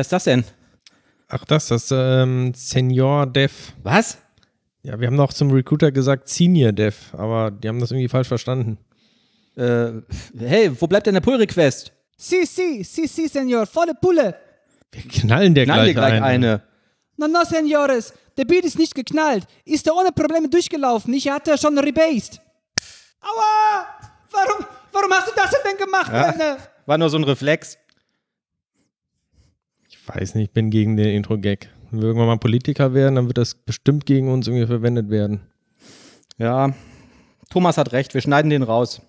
Wer, ist das denn? Ach, das, das ähm, Senior Dev. Was? Ja, wir haben noch zum Recruiter gesagt Senior Dev, aber die haben das irgendwie falsch verstanden. Äh, hey, wo bleibt denn der Pull-Request? Si, si, si, si, Senor, volle Pulle. Wir knallen dir Knall gleich, gleich ein. eine. No, no, Senores, der Beat ist nicht geknallt. Ist er ohne Probleme durchgelaufen. Ich hatte schon rebased. Aua! Warum, warum hast du das denn gemacht, Ja. War nur so ein Reflex. Ich weiß nicht, ich bin gegen den Intro-Gag. Wenn wir irgendwann mal Politiker werden, dann wird das bestimmt gegen uns irgendwie verwendet werden. Ja, Thomas hat recht, wir schneiden den raus.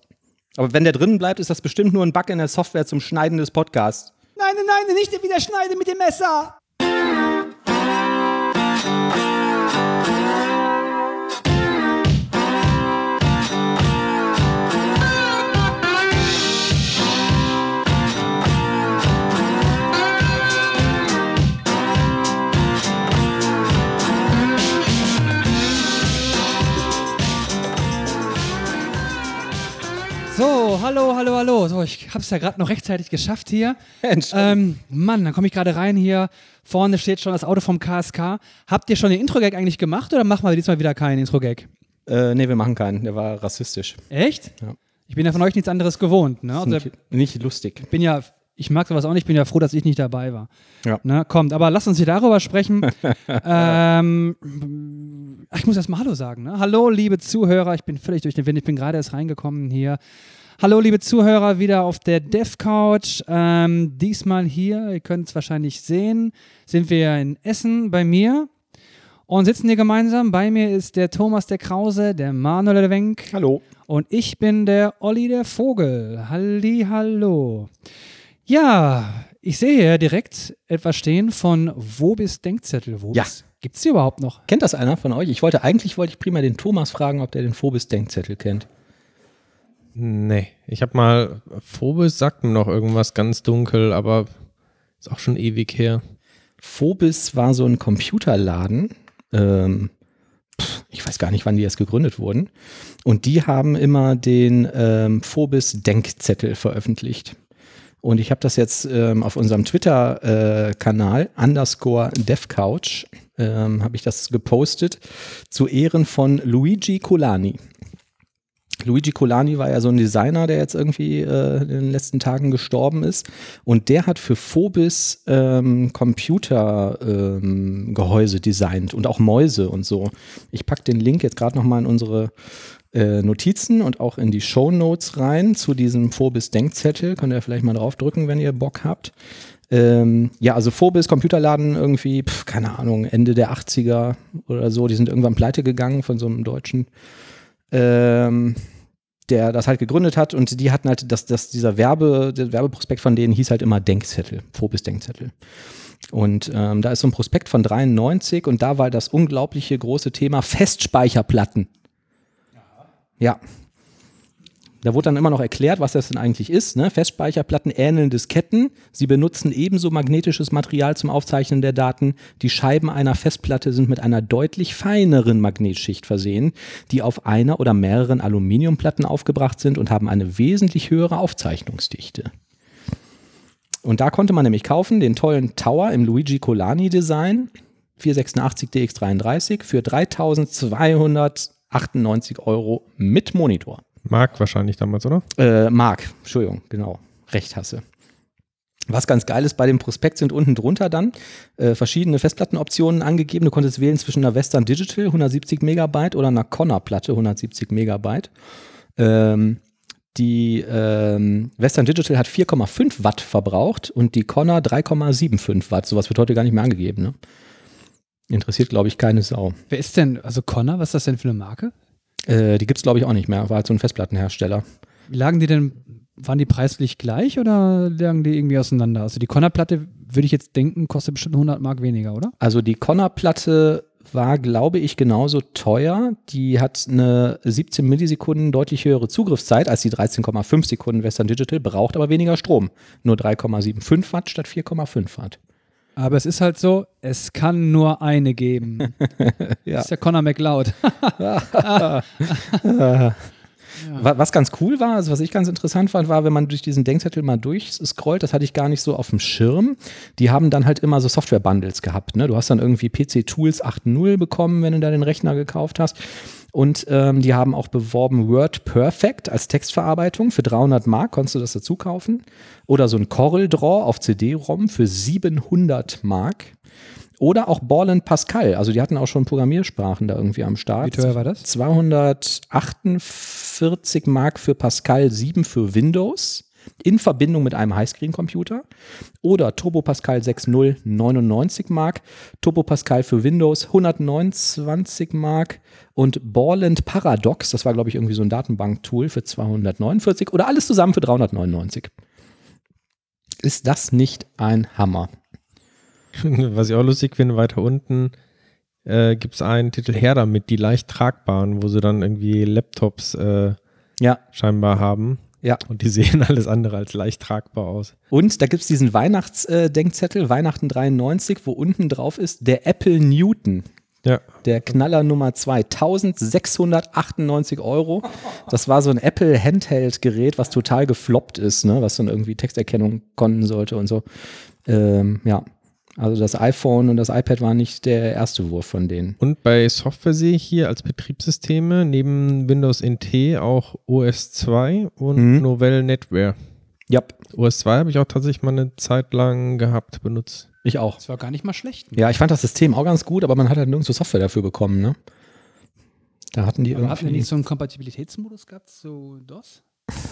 Aber wenn der drin bleibt, ist das bestimmt nur ein Bug in der Software zum Schneiden des Podcasts. Nein, nein, nein, nicht wieder schneiden mit dem Messer. So, hallo, hallo, hallo. So, ich habe es ja gerade noch rechtzeitig geschafft hier. Ähm, Mann, dann komme ich gerade rein hier. Vorne steht schon das Auto vom KSK. Habt ihr schon den Intro-Gag eigentlich gemacht oder machen wir diesmal wieder keinen Intro-Gag? Äh, nee, wir machen keinen. Der war rassistisch. Echt? Ja. Ich bin ja von euch nichts anderes gewohnt. Ne? Also, nicht, nicht lustig. bin ja, ich mag sowas auch nicht, bin ja froh, dass ich nicht dabei war. Ja. Ne? Kommt, aber lasst uns hier darüber sprechen. ähm, ich muss erst mal Hallo sagen. Ne? Hallo, liebe Zuhörer, ich bin völlig durch den Wind, ich bin gerade erst reingekommen hier. Hallo, liebe Zuhörer, wieder auf der Dev Couch. Ähm, diesmal hier, ihr könnt es wahrscheinlich sehen, sind wir in Essen bei mir und sitzen hier gemeinsam. Bei mir ist der Thomas der Krause, der Manuel der Wenk Hallo. und ich bin der Olli der Vogel. Halli, hallo. Ja, ich sehe hier direkt etwas stehen von Wobis Denkzettel. Ja. Wobis, Gibt's die überhaupt noch? Kennt das einer von euch? Ich wollte eigentlich wollte ich prima den Thomas fragen, ob der den Phobis-Denkzettel kennt. Nee, ich habe mal, Phobis sagt mir noch irgendwas ganz dunkel, aber ist auch schon ewig her. Phobis war so ein Computerladen. Ähm, ich weiß gar nicht, wann die erst gegründet wurden. Und die haben immer den ähm, Phobis-Denkzettel veröffentlicht. Und ich habe das jetzt ähm, auf unserem Twitter-Kanal, underscore devcouch, ähm, habe ich das gepostet, zu Ehren von Luigi Colani. Luigi Colani war ja so ein Designer, der jetzt irgendwie äh, in den letzten Tagen gestorben ist. Und der hat für Phobis ähm, Computergehäuse ähm, designt und auch Mäuse und so. Ich packe den Link jetzt gerade nochmal in unsere äh, Notizen und auch in die Show Notes rein zu diesem Phobis Denkzettel. Könnt ihr vielleicht mal draufdrücken, wenn ihr Bock habt. Ähm, ja, also Phobis Computerladen irgendwie, pf, keine Ahnung, Ende der 80er oder so. Die sind irgendwann pleite gegangen von so einem deutschen ähm, der das halt gegründet hat und die hatten halt, das, das, dieser Werbe, der Werbeprospekt von denen hieß halt immer Denkzettel, Phobis Denkzettel. Und ähm, da ist so ein Prospekt von 93 und da war das unglaubliche große Thema Festspeicherplatten. Ja. Da wurde dann immer noch erklärt, was das denn eigentlich ist. Ne? Festspeicherplatten ähneln Disketten. Sie benutzen ebenso magnetisches Material zum Aufzeichnen der Daten. Die Scheiben einer Festplatte sind mit einer deutlich feineren Magnetschicht versehen, die auf einer oder mehreren Aluminiumplatten aufgebracht sind und haben eine wesentlich höhere Aufzeichnungsdichte. Und da konnte man nämlich kaufen den tollen Tower im Luigi Colani Design 486 DX33 für 3298 Euro mit Monitor. Mark wahrscheinlich damals, oder? Äh, Mark, Entschuldigung, genau. Recht hasse. Was ganz geil ist, bei dem Prospekt sind unten drunter dann äh, verschiedene Festplattenoptionen angegeben. Du konntest wählen zwischen einer Western Digital 170 Megabyte oder einer Connor-Platte 170 Megabyte. Ähm, die ähm, Western Digital hat 4,5 Watt verbraucht und die Connor 3,75 Watt. Sowas wird heute gar nicht mehr angegeben. Ne? Interessiert, glaube ich, keine Sau. Wer ist denn, also Connor, was ist das denn für eine Marke? Äh, die gibt es, glaube ich, auch nicht mehr. War halt so ein Festplattenhersteller. Lagen die denn, waren die preislich gleich oder lagen die irgendwie auseinander? Also die Connor-Platte, würde ich jetzt denken, kostet bestimmt 100 Mark weniger, oder? Also die Connor-Platte war, glaube ich, genauso teuer. Die hat eine 17 Millisekunden deutlich höhere Zugriffszeit als die 13,5 Sekunden Western Digital, braucht aber weniger Strom. Nur 3,75 Watt statt 4,5 Watt. Aber es ist halt so, es kann nur eine geben. Ja. Das ist der Connor McLeod. Wa- Was ganz cool war, also was ich ganz interessant fand, war, wenn man durch diesen Denkzettel mal durchscrollt, das hatte ich gar nicht so auf dem Schirm. Die haben dann halt immer so Software-Bundles gehabt. Ne? Du hast dann irgendwie PC Tools 8.0 bekommen, wenn du da den Rechner gekauft hast. Und ähm, die haben auch beworben Word Perfect als Textverarbeitung. Für 300 Mark konntest du das dazu kaufen. Oder so ein Corel Draw auf CD-ROM für 700 Mark. Oder auch Ball and Pascal. Also die hatten auch schon Programmiersprachen da irgendwie am Start. Wie teuer war das? 248 Mark für Pascal 7 für Windows in Verbindung mit einem Highscreen-Computer oder Turbo Pascal 6.0 99 Mark, Turbo Pascal für Windows 129 Mark und Borland Paradox, das war glaube ich irgendwie so ein Datenbank-Tool für 249 oder alles zusammen für 399. Ist das nicht ein Hammer? Was ich auch lustig finde, weiter unten äh, gibt es einen Titel her damit, die leicht tragbaren, wo sie dann irgendwie Laptops äh, Ja, scheinbar haben. Ja. Und die sehen alles andere als leicht tragbar aus. Und da gibt es diesen Weihnachtsdenkzettel, Weihnachten 93, wo unten drauf ist der Apple Newton. Ja. Der Knaller Nummer 2, 1698 Euro. Das war so ein Apple Handheld-Gerät, was total gefloppt ist, ne? was dann irgendwie Texterkennung konnten sollte und so. Ähm, ja, also das iPhone und das iPad waren nicht der erste Wurf von denen. Und bei Software sehe ich hier als Betriebssysteme neben Windows NT auch OS 2 und Mhm. Novell NetWare. Ja, OS 2 habe ich auch tatsächlich mal eine Zeit lang gehabt, benutzt. ich auch. Das war gar nicht mal schlecht. Ja, ich fand das System auch ganz gut, aber man hat halt nirgendwo Software dafür bekommen, ne? Da hatten die Aber hatten wir irgendwie nicht so einen Kompatibilitätsmodus gehabt, so DOS?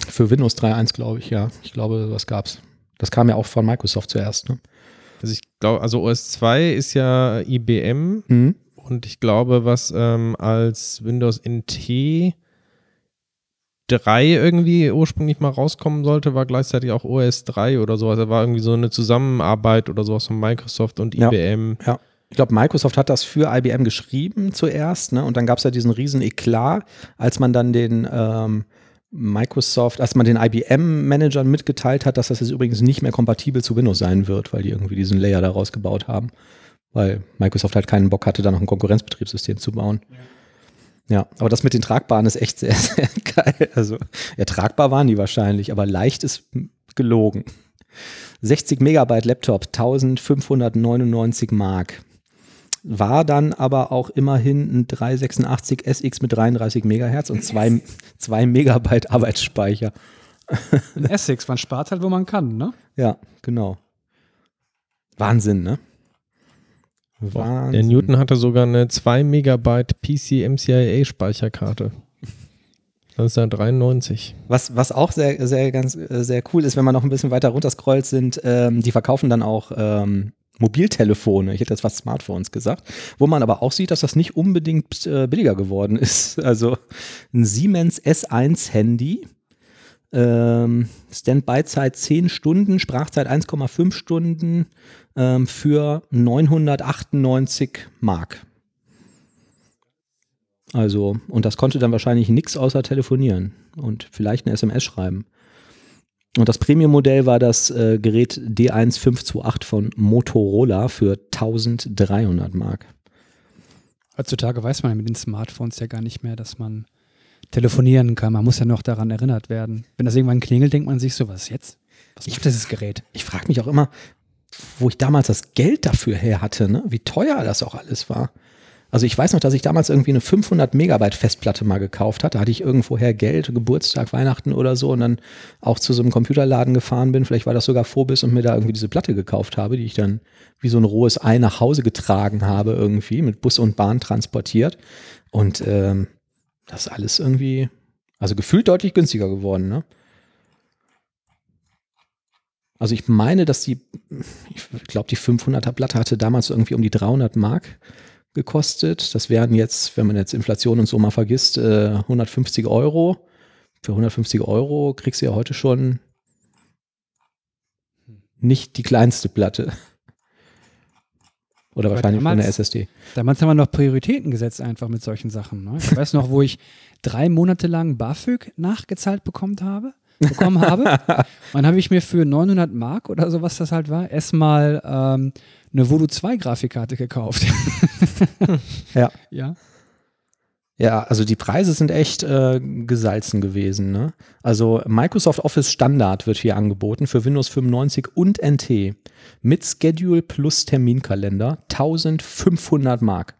für Windows 3.1, glaube ich, ja. Ich glaube, was gab's. Das kam ja auch von Microsoft zuerst, ne? Also ich glaube, also OS 2 ist ja IBM Mhm. und ich glaube, was ähm, als Windows NT 3 irgendwie ursprünglich mal rauskommen sollte, war gleichzeitig auch OS 3 oder sowas. Da war irgendwie so eine Zusammenarbeit oder sowas von Microsoft und Ja. IBM. Ich glaube, Microsoft hat das für IBM geschrieben zuerst, ne? Und dann gab es ja diesen riesen Eklat, als man dann den ähm, Microsoft, als man den IBM-Managern mitgeteilt hat, dass das jetzt übrigens nicht mehr kompatibel zu Windows sein wird, weil die irgendwie diesen Layer daraus gebaut haben. Weil Microsoft halt keinen Bock hatte, da noch ein Konkurrenzbetriebssystem zu bauen. Ja, aber das mit den Tragbaren ist echt sehr, sehr geil. Also, ja, waren die wahrscheinlich, aber leicht ist gelogen. 60 Megabyte Laptop, 1599 Mark. War dann aber auch immerhin ein 386 SX mit 33 Megahertz und 2, 2 Megabyte Arbeitsspeicher. Ein Essex, man spart halt, wo man kann, ne? Ja, genau. Wahnsinn, ne? Wahnsinn. Der Newton hatte sogar eine 2 Megabyte PC MCIA Speicherkarte. Das ist ja 93. Was, was auch sehr, sehr, ganz, äh, sehr cool ist, wenn man noch ein bisschen weiter runter scrollt, sind, ähm, die verkaufen dann auch ähm, Mobiltelefone. Ich hätte jetzt fast Smartphones gesagt. Wo man aber auch sieht, dass das nicht unbedingt äh, billiger geworden ist. Also ein Siemens S1 Handy. Ähm, Standby-Zeit 10 Stunden, Sprachzeit 1,5 Stunden ähm, für 998 Mark. Also, und das konnte dann wahrscheinlich nichts außer telefonieren und vielleicht eine SMS schreiben. Und das Premium-Modell war das äh, Gerät D1528 von Motorola für 1300 Mark. Heutzutage weiß man ja mit den Smartphones ja gar nicht mehr, dass man telefonieren kann. Man muss ja noch daran erinnert werden. Wenn das irgendwann klingelt, denkt man sich so, was jetzt? Was macht dieses Gerät? Ich frage mich auch immer, wo ich damals das Geld dafür her hatte, ne? wie teuer das auch alles war. Also ich weiß noch, dass ich damals irgendwie eine 500 Megabyte Festplatte mal gekauft hatte. Da hatte ich irgendwoher Geld, Geburtstag, Weihnachten oder so und dann auch zu so einem Computerladen gefahren bin. Vielleicht war das sogar Phobis und mir da irgendwie diese Platte gekauft habe, die ich dann wie so ein rohes Ei nach Hause getragen habe irgendwie, mit Bus und Bahn transportiert. Und ähm, das ist alles irgendwie, also gefühlt deutlich günstiger geworden, ne? Also ich meine, dass die, ich glaube, die 500er Platte hatte damals irgendwie um die 300 Mark gekostet. Das wären jetzt, wenn man jetzt Inflation und so mal vergisst, äh, 150 Euro. Für 150 Euro kriegst du ja heute schon nicht die kleinste Platte. Oder Aber wahrscheinlich von der damals- SSD. Damals haben wir noch Prioritäten gesetzt einfach mit solchen Sachen. Ne? Ich weiß noch, wo ich drei Monate lang BAföG nachgezahlt bekommen habe. Bekommen habe. Dann habe ich mir für 900 Mark oder so, was das halt war, erstmal ähm, eine Voodoo 2 Grafikkarte gekauft. Ja. Ja. Ja, also die Preise sind echt äh, gesalzen gewesen. Ne? Also Microsoft Office Standard wird hier angeboten für Windows 95 und NT mit Schedule plus Terminkalender 1500 Mark.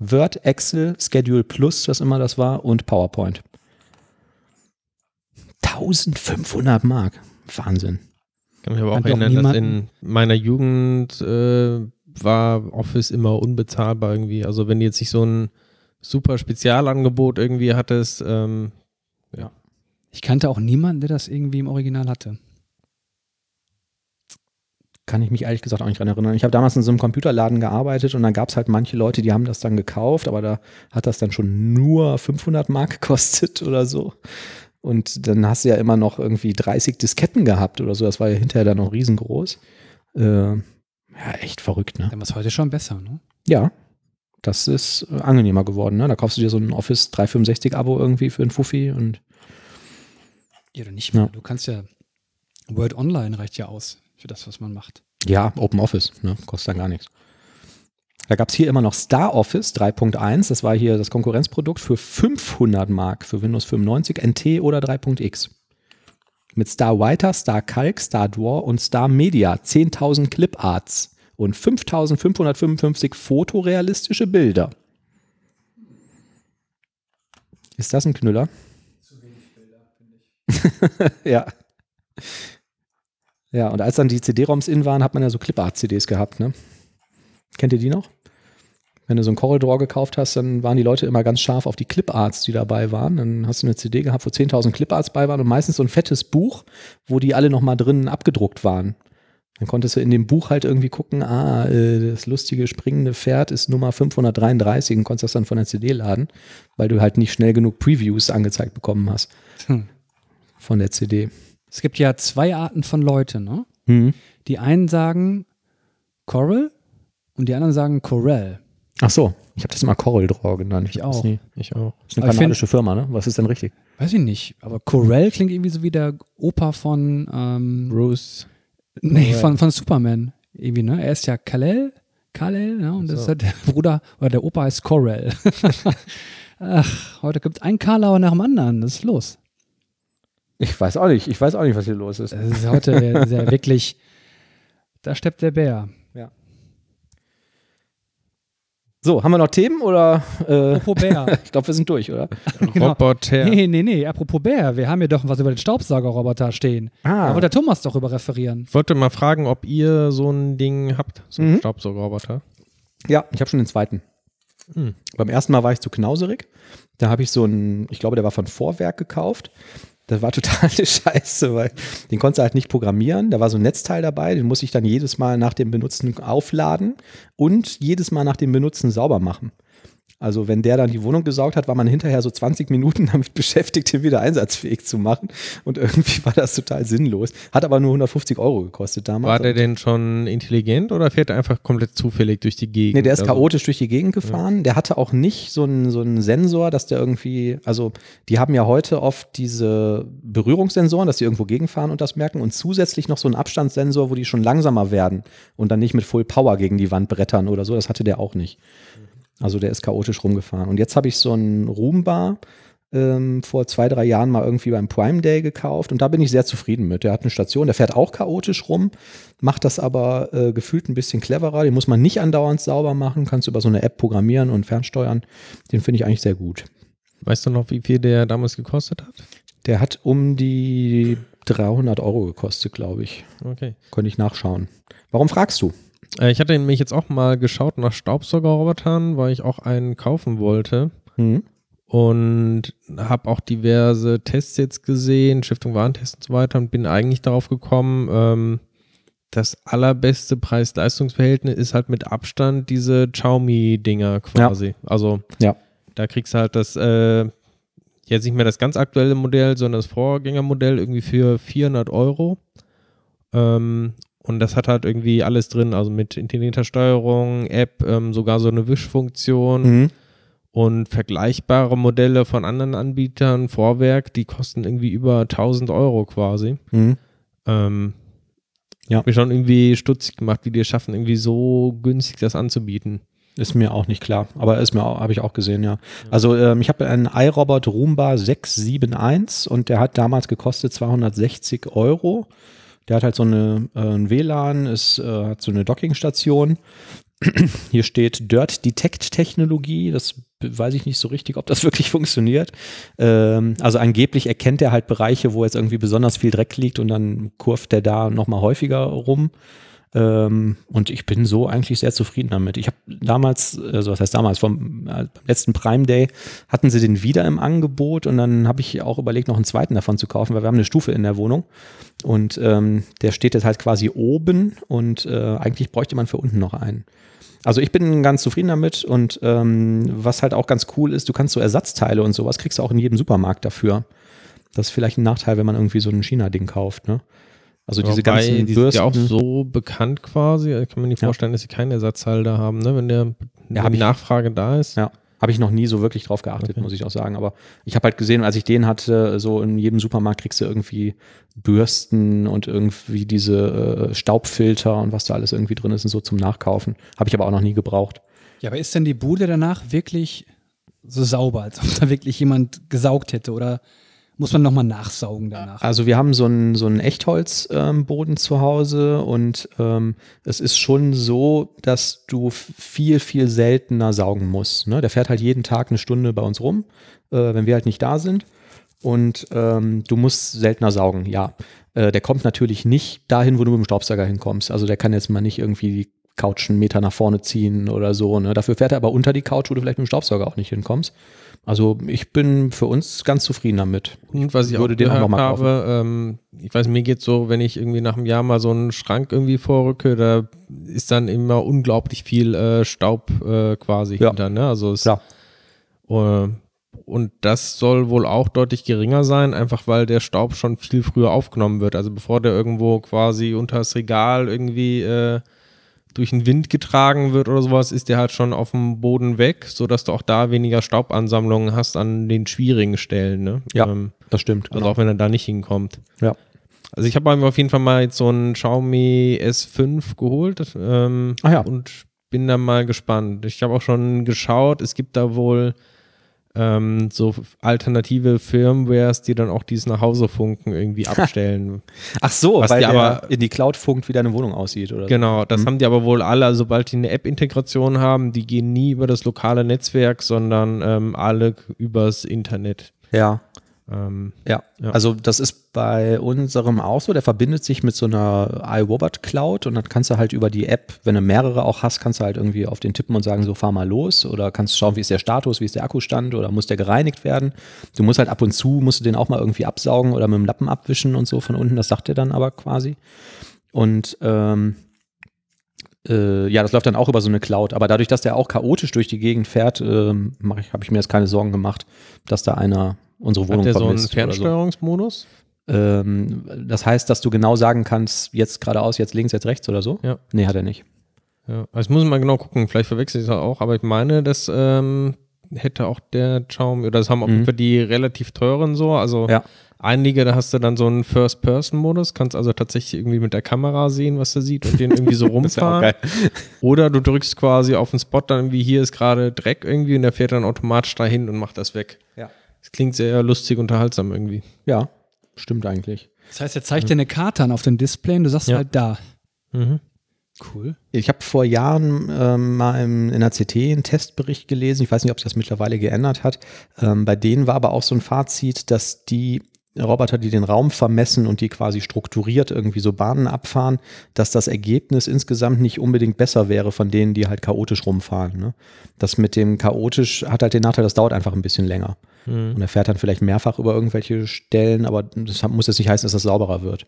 Word, Excel, Schedule Plus, was immer das war, und PowerPoint. 1500 Mark. Wahnsinn. Ich kann mich aber auch Hat doch erinnern, dass in meiner Jugend äh, war Office immer unbezahlbar irgendwie. Also wenn du jetzt nicht so ein super Spezialangebot irgendwie hattest, ähm, Ich kannte auch niemanden, der das irgendwie im Original hatte. Kann ich mich ehrlich gesagt auch nicht dran erinnern. Ich habe damals in so einem Computerladen gearbeitet und dann gab es halt manche Leute, die haben das dann gekauft, aber da hat das dann schon nur 500 Mark gekostet oder so. Und dann hast du ja immer noch irgendwie 30 Disketten gehabt oder so. Das war ja hinterher dann noch riesengroß. Äh, ja, echt verrückt, ne? Dann war es heute schon besser, ne? Ja, das ist äh, angenehmer geworden. Ne? Da kaufst du dir so ein Office 365-Abo irgendwie für einen Fuffi und Ja, oder nicht mehr. Ja. Du kannst ja Word Online reicht ja aus für das, was man macht. ja, Open Office, ne? kostet dann gar nichts. Da gab es hier immer noch Star Office 3.1, das war hier das Konkurrenzprodukt für 500 Mark für Windows 95, NT oder 3.x. Mit Star Writer, Star Calc, Star Draw und Star Media 10.000 Cliparts und 5.555 fotorealistische Bilder. Ist das ein Knüller? ja. Ja, und als dann die CD-ROMs in waren, hat man ja so Clipart-CDs gehabt, ne? Kennt ihr die noch? Wenn du so einen Draw gekauft hast, dann waren die Leute immer ganz scharf auf die Cliparts, die dabei waren. Dann hast du eine CD gehabt, wo 10.000 Cliparts bei waren und meistens so ein fettes Buch, wo die alle nochmal drin abgedruckt waren. Dann konntest du in dem Buch halt irgendwie gucken, ah, äh, das lustige springende Pferd ist Nummer 533 und konntest das dann von der CD laden, weil du halt nicht schnell genug Previews angezeigt bekommen hast Hm. von der CD. Es gibt ja zwei Arten von Leuten, ne? Hm. Die einen sagen Coral und die anderen sagen Corel. Ach so, ich habe das immer Coral Draw genannt. Ich auch. nie- ich auch. Das ist eine Aber ich kanadische Firma, ne? Was ist denn richtig? Weiß ich nicht, aber Corel klingt irgendwie so wie der Opa von ähm, Bruce. Nee, Corel. von, von Superman. Irgendwie, ne? Er ist ja Kal-El, Kal-El, ne? Und das So. ist halt der Bruder, oder der Opa heißt Corel. Ach, heute gibt es einen Karlauer nach dem anderen. Das ist los. Ich weiß auch nicht. Ich weiß auch nicht, was hier los ist. Das ist heute sehr wirklich, da steppt der Bär. So, haben wir noch Themen oder? Äh, Apropos Bär. ich glaube, wir sind durch, oder? Genau. Roboter. Nee, nee, nee, apropos Bär, wir haben hier doch was über den Staubsaugerroboter stehen. Da Ah, wollte der Thomas doch über referieren. Ich wollte mal fragen, ob ihr so ein Ding habt, so einen Mhm. Staubsaugerroboter. ja, ich habe schon den zweiten. Hm. Beim ersten Mal war ich zu knauserig. Da habe ich so einen, ich glaube, der war von Vorwerk gekauft. Das war total eine Scheiße, weil den konntest du halt nicht programmieren. Da war so ein Netzteil dabei, den musste ich dann jedes Mal nach dem Benutzen aufladen und jedes Mal nach dem Benutzen sauber machen. Also wenn der dann die Wohnung gesaugt hat, war man hinterher so 20 Minuten damit beschäftigt, den wieder einsatzfähig zu machen. Und irgendwie war das total sinnlos. Hat aber nur 150 Euro gekostet damals. War der denn schon intelligent oder fährt er einfach komplett zufällig durch die Gegend? Nee, der ist Also- chaotisch durch die Gegend gefahren. Der hatte auch nicht so einen, so einen Sensor, dass der irgendwie, also die haben ja heute oft diese Berührungssensoren, dass die irgendwo gegenfahren und das merken und zusätzlich noch so einen Abstandssensor, wo die schon langsamer werden und dann nicht mit Full Power gegen die Wand brettern oder so. Das hatte der auch nicht. Also der ist chaotisch rumgefahren. Und jetzt habe ich so einen Roombar ähm, vor zwei, drei Jahren mal irgendwie beim Prime Day gekauft und da bin ich sehr zufrieden mit. Der hat eine Station, der fährt auch chaotisch rum, macht das aber äh, gefühlt ein bisschen cleverer. Den muss man nicht andauernd sauber machen, kannst über so eine App programmieren und fernsteuern. Den finde ich eigentlich sehr gut. Weißt du noch, wie viel der damals gekostet hat? Der hat um die 300 Euro gekostet, glaube ich. Okay. Könnte ich nachschauen. Warum fragst du? Äh, ich hatte nämlich jetzt auch mal geschaut nach Staubsaugerrobotern, weil ich auch einen kaufen wollte. Hm? und habe auch diverse Tests jetzt gesehen, Stiftung Warentests und so weiter und bin eigentlich darauf gekommen, ähm, das allerbeste Preis-Leistungs-Verhältnis ist halt mit Abstand diese Xiaomi-Dinger quasi. Also Ja. da kriegst du halt das, äh, jetzt nicht mehr das ganz aktuelle Modell, sondern das Vorgängermodell irgendwie für 400 Euro. Ähm, und das hat halt irgendwie alles drin, also mit intelligenter Steuerung, App, ähm, sogar so eine Wischfunktion Mhm. und vergleichbare Modelle von anderen Anbietern, Vorwerk, die kosten irgendwie über 1000 Euro quasi. Mhm. Ähm, Ja. Hat mich schon irgendwie stutzig gemacht, wie die es schaffen, irgendwie so günstig das anzubieten. Ist mir auch nicht klar, aber ist mir habe ich auch gesehen, ja. Also ähm, ich habe einen iRobot Roomba 671 und der hat damals gekostet 260 Euro. Der hat halt so eine äh, ein WLAN, ist, äh, hat so eine Dockingstation. Hier steht Dirt Detect Technologie. Das weiß ich nicht so richtig, ob das wirklich funktioniert. Ähm, also angeblich erkennt er halt Bereiche, wo jetzt irgendwie besonders viel Dreck liegt und dann kurft der da nochmal häufiger rum. Ähm, und ich bin so eigentlich sehr zufrieden damit. Ich habe damals, also was heißt damals, vom äh, letzten Prime Day hatten sie den wieder im Angebot und dann habe ich auch überlegt, noch einen zweiten davon zu kaufen, weil wir haben eine Stufe in der Wohnung und ähm, der steht jetzt halt quasi oben und äh, eigentlich bräuchte man für unten noch einen. Also ich bin ganz zufrieden damit und ähm, was halt auch ganz cool ist, du kannst so Ersatzteile und sowas kriegst du auch in jedem Supermarkt dafür. Das ist vielleicht ein Nachteil, wenn man irgendwie so ein China-Ding kauft, ne? Also diese Wobei, ganzen die sind Bürsten. ja auch so bekannt quasi. Ich kann mir nicht Ja. vorstellen, dass sie keinen Ersatzteil da haben, ne? wenn der wenn die ich- Nachfrage da ist. Ja, habe ich noch nie so wirklich drauf geachtet, Okay. muss ich auch sagen. Aber ich habe halt gesehen, als ich den hatte, so in jedem Supermarkt kriegst du irgendwie Bürsten und irgendwie diese äh, Staubfilter und was da alles irgendwie drin ist und so zum Nachkaufen. Habe ich aber auch noch nie gebraucht. Ja, aber ist denn die Bude danach wirklich so sauber, als ob da wirklich jemand gesaugt hätte? Oder muss man nochmal nachsaugen danach? Also wir haben so einen, so Echtholzboden zu Hause und ähm, es ist schon so, dass du viel, viel seltener saugen musst. Ne? Der fährt halt jeden Tag eine Stunde bei uns rum, äh, wenn wir halt nicht da sind. Und ähm, du musst seltener saugen, ja. Äh, der kommt natürlich nicht dahin, wo du mit dem Staubsauger hinkommst. Also der kann jetzt mal nicht irgendwie Couch einen Meter nach vorne ziehen oder so. Ne? Dafür fährt er aber unter die Couch, wo du vielleicht mit dem Staubsauger auch nicht hinkommst. Also ich bin für uns ganz zufrieden damit. Und was ich Würde auch den auch gehört noch mal kaufen. habe, ähm, ich weiß, mir geht so, wenn ich irgendwie nach einem Jahr mal so einen Schrank irgendwie vorrücke, da ist dann immer unglaublich viel äh, Staub äh, quasi Ja. hinter. Ne? Also es, Klar. Äh, und das soll wohl auch deutlich geringer sein, einfach weil der Staub schon viel früher aufgenommen wird. Also bevor der irgendwo quasi unter das Regal irgendwie äh, durch den Wind getragen wird oder sowas, ist der halt schon auf dem Boden weg, sodass du auch da weniger Staubansammlungen hast an den schwierigen Stellen. Ne? Ja. Ähm, Das stimmt. also auch wenn er da nicht hinkommt. Ja. Also ich habe mir auf jeden Fall mal jetzt so einen Xiaomi S5 geholt ähm, Ach ja. und bin da mal gespannt. Ich habe auch schon geschaut, es gibt da wohl ähm, so alternative Firmwares, die dann auch dieses Nachhausefunken irgendwie abstellen. Ach so, Was weil die aber- in die Cloud funkt, wie deine Wohnung aussieht, oder? genau, das Mhm. haben die aber wohl alle, also sobald die eine App-Integration haben, die gehen nie über das lokale Netzwerk, sondern ähm, alle übers Internet. So. Ja, Ähm, ja, Ja. Also das ist bei unserem auch so. Der verbindet sich mit so einer iRobot Cloud und dann kannst du halt über die App, wenn du mehrere auch hast, kannst du halt irgendwie auf den tippen und sagen, so fahr mal los oder kannst schauen, wie ist der Status, wie ist der Akkustand oder muss der gereinigt werden. Du musst halt ab und zu, musst du den auch mal irgendwie absaugen oder mit dem Lappen abwischen und so von unten. Das sagt er dann aber quasi. Und ähm, äh, ja, das läuft dann auch über so eine Cloud. Aber dadurch, dass der auch chaotisch durch die Gegend fährt, ähm, mach ich, habe ich mir jetzt keine Sorgen gemacht, dass da einer unsere Wohnung hat der so einen vermisst oder so. Fernsteuerungsmodus? Ähm, das heißt, dass du genau sagen kannst, jetzt geradeaus, jetzt links, jetzt rechts oder so? Ja. Nee, hat er nicht. Ja, also ich muss mal genau gucken, vielleicht verwechsel ich das auch, aber ich meine, das ähm, hätte auch der Xiaomi, oder das haben auch Mhm. für die relativ teuren so, also Ja. einige, da hast du dann so einen First-Person-Modus, kannst also tatsächlich irgendwie mit der Kamera sehen, was er sieht und den irgendwie so rumfahren. Oder du drückst quasi auf den Spot dann irgendwie, hier ist gerade Dreck irgendwie und der fährt dann automatisch dahin und macht das weg. Ja. Das klingt sehr lustig, unterhaltsam irgendwie. Ja, stimmt eigentlich. Das heißt, er zeigt dir eine Karte an auf dem Display und du sagst Ja. halt da. Mhm. Cool. Ich habe vor Jahren ähm, mal im, in der CT einen Testbericht gelesen. Ich weiß nicht, ob sich das mittlerweile geändert hat. Ähm, bei denen war aber auch so ein Fazit, dass die Roboter, die den Raum vermessen und die quasi strukturiert irgendwie so Bahnen abfahren, dass das Ergebnis insgesamt nicht unbedingt besser wäre von denen, die halt chaotisch rumfahren. Ne? Das mit dem chaotisch hat halt den Nachteil, das dauert einfach ein bisschen länger. Mhm. Und er fährt dann vielleicht mehrfach über irgendwelche Stellen, aber das muss jetzt nicht heißen, dass das sauberer wird.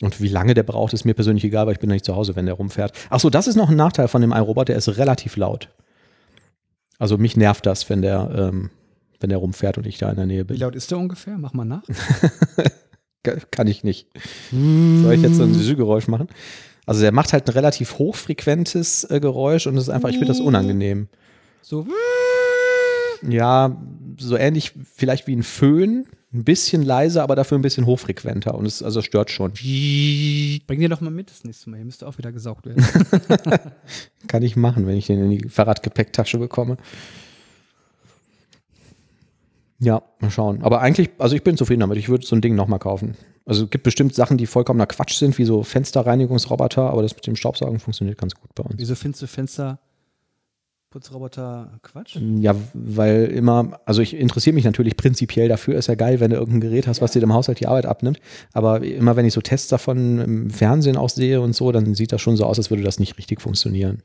Und wie lange der braucht, ist mir persönlich egal, weil ich bin ja nicht zu Hause, wenn der rumfährt. Ach so, das ist noch ein Nachteil von dem iRobot, der ist relativ laut. Also mich nervt das, wenn der, ähm, wenn der rumfährt und ich da in der Nähe Wie bin. laut ist der ungefähr? Mach mal nach. Ka- Kann ich nicht. Soll ich jetzt so ein Süßgeräusch machen? Also der macht halt ein relativ hochfrequentes äh, Geräusch und es ist einfach, ich finde das unangenehm. So. Ja, so ähnlich vielleicht wie ein Föhn, Ein bisschen leiser, aber dafür ein bisschen hochfrequenter und es also stört schon. Bring dir doch mal mit das nächste Mal. Hier müsste auch wieder gesaugt werden. Kann ich machen, wenn ich den in die Fahrradgepäcktasche bekomme. Ja, mal schauen. Aber eigentlich, also ich bin zufrieden damit. Ich würde so ein Ding nochmal kaufen. Also es gibt bestimmt Sachen, die vollkommener Quatsch sind, wie so Fensterreinigungsroboter, aber das mit dem Staubsaugen funktioniert ganz gut bei uns. Wieso findest du Fensterputzroboter Quatsch? Ja, weil immer, also ich interessiere mich natürlich prinzipiell dafür, ist ja geil, wenn du irgendein Gerät hast, was dir im Haushalt die Arbeit abnimmt. Aber immer wenn ich so Tests davon im Fernsehen auch sehe und so, dann sieht das schon so aus, als würde das nicht richtig funktionieren.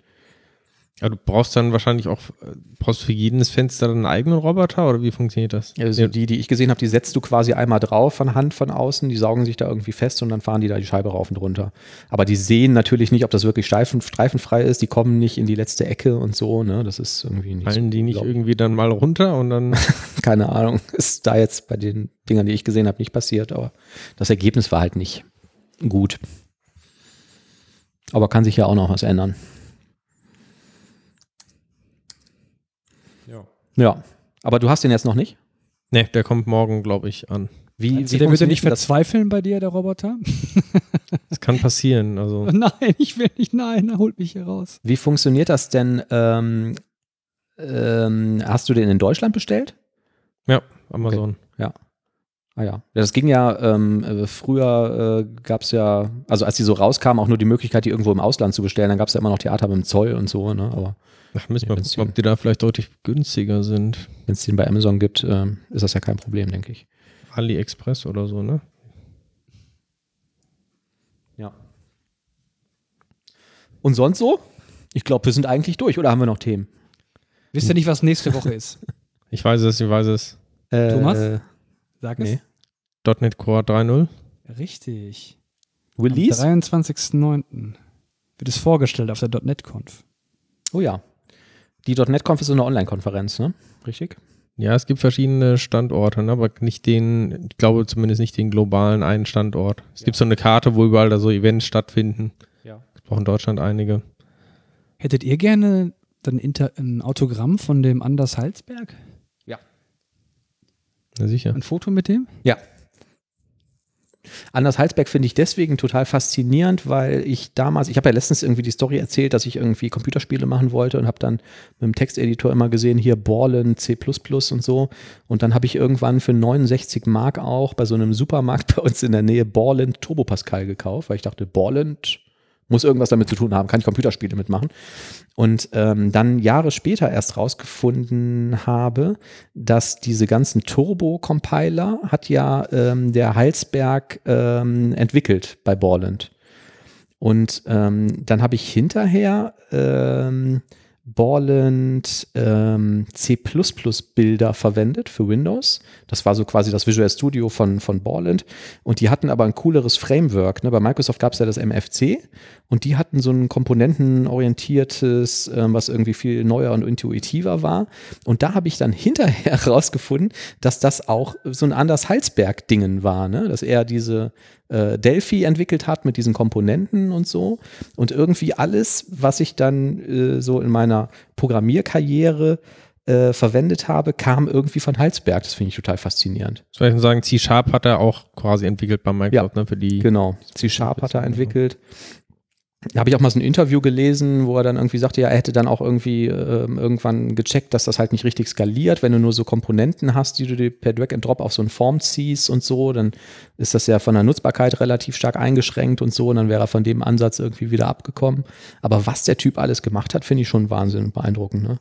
Ja, du brauchst dann wahrscheinlich auch, äh, brauchst für jedes Fenster einen eigenen Roboter oder wie funktioniert das? Also die, die ich gesehen habe, die setzt du quasi einmal drauf von Hand von außen, die saugen sich da irgendwie fest und dann fahren die da die Scheibe rauf und runter. Aber die sehen natürlich nicht, ob das wirklich streifen, streifenfrei ist, die kommen nicht in die letzte Ecke und so, ne? Das ist irgendwie nicht Fallen so die nicht glaub- irgendwie dann mal runter und dann. Keine Ahnung. Ist da jetzt bei den Dingern, die ich gesehen habe, nicht passiert, aber das Ergebnis war halt nicht gut. Aber kann sich ja auch noch was ändern. Ja. Aber du hast den jetzt noch nicht? Ne, der kommt morgen, glaube ich, an. Wie, Also der wird ja nicht verzweifeln bei dir, der Roboter? Das kann passieren. Also, nein, ich will nicht, nein, er holt mich hier raus. Wie funktioniert das denn? Ähm, ähm, hast du den in Deutschland bestellt? ja, Amazon. Ah ja. ja das ging ja, ähm, äh, früher äh, gab es ja, also als die so rauskamen, auch nur die Möglichkeit, die irgendwo im Ausland zu bestellen. Dann gab es ja immer noch Theater mit dem Zoll und so, ne? Aber Ach, müssen wir gucken, ob die da vielleicht deutlich günstiger sind. wenn es den bei Amazon gibt, ähm, ist das ja kein Problem, denke ich. AliExpress oder so, ne? Ja. Und sonst so? Ich glaube, wir sind eigentlich durch, oder haben wir noch Themen? Wisst ihr nicht, was nächste Woche ist? Ich weiß es, ich weiß es. Äh, Thomas? Sag es. Nee. .NET Core 3.0. Richtig. Am Release? 23.09. wird es vorgestellt auf der .NET-Conf. Oh ja. Die .NET-Conf ist so eine Online-Konferenz, ne? Richtig? Ja, es gibt verschiedene Standorte, ne, aber nicht den, ich glaube zumindest nicht den globalen einen Standort. Es gibt so eine Karte, wo überall da so Events stattfinden. Ja. Es gibt auch in Deutschland einige. Hättet ihr gerne dann Inter ein Autogramm von dem Anders Halsberg? Na sicher. Ein Foto mit dem? Ja. Anders Halsberg finde ich deswegen total faszinierend, weil ich damals, ich habe ja letztens irgendwie die Story erzählt, dass ich irgendwie Computerspiele machen wollte und habe dann mit dem Texteditor immer gesehen, hier Borland, C++ und so. Und dann habe ich irgendwann für 69 Mark auch bei so einem Supermarkt bei uns in der Nähe Borland Turbo Pascal gekauft, weil ich dachte, Borland muss irgendwas damit zu tun haben, kann ich Computerspiele mitmachen. Und ähm, dann Jahre später erst rausgefunden habe, dass diese ganzen Turbo-Compiler hat ja ähm, der Halsberg ähm, entwickelt bei Borland. Und ähm, dann habe ich hinterher ähm, Borland ähm, C++-Bilder verwendet für Windows. Das war so quasi das Visual Studio von, von Borland. Und die hatten aber ein cooleres Framework. Ne? Bei Microsoft gab es ja das MFC und die hatten so ein komponentenorientiertes, ähm, was irgendwie viel neuer und intuitiver war. Und da habe ich dann hinterher herausgefunden, dass das auch so ein Anders Halsberg-Dingen war, ne? dass er diese äh, Delphi entwickelt hat mit diesen Komponenten und so. Und irgendwie alles, was ich dann äh, so in meiner Programmierkarriere äh, verwendet habe, kam irgendwie von Halsberg. Das finde ich total faszinierend. Soll ich sagen, C-Sharp hat er auch quasi entwickelt bei Microsoft, ne, für die. Genau. C-Sharp hat er entwickelt. Da habe ich auch mal so ein Interview gelesen, wo er dann irgendwie sagte, ja, er hätte dann auch irgendwie ähm, irgendwann gecheckt, dass das halt nicht richtig skaliert. Wenn du nur so Komponenten hast, die du dir per Drag and Drop auf so eine Form ziehst und so, dann ist das ja von der Nutzbarkeit relativ stark eingeschränkt und so. Und dann wäre er von dem Ansatz irgendwie wieder abgekommen. Aber was der Typ alles gemacht hat, finde ich schon Wahnsinn und beeindruckend. Ne?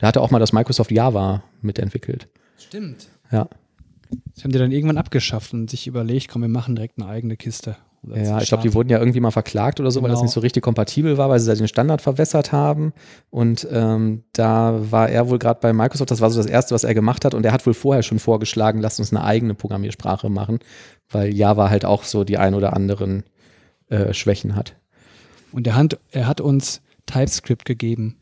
Der hatte auch mal das Microsoft Java mitentwickelt. Stimmt. Ja. Das haben die dann irgendwann abgeschafft und sich überlegt, komm, wir machen direkt eine eigene Kiste. Oder Ja, ich glaube, die wurden ja irgendwie mal verklagt oder so, weil das Genau. nicht so richtig kompatibel war, weil sie da den Standard verwässert haben. Und ähm, da war er wohl gerade bei Microsoft, das war so das Erste, was er gemacht hat. Und er hat wohl vorher schon vorgeschlagen, lasst uns eine eigene Programmiersprache machen, weil Java halt auch so die ein oder anderen äh, Schwächen hat. Und er hat, er hat uns TypeScript gegeben.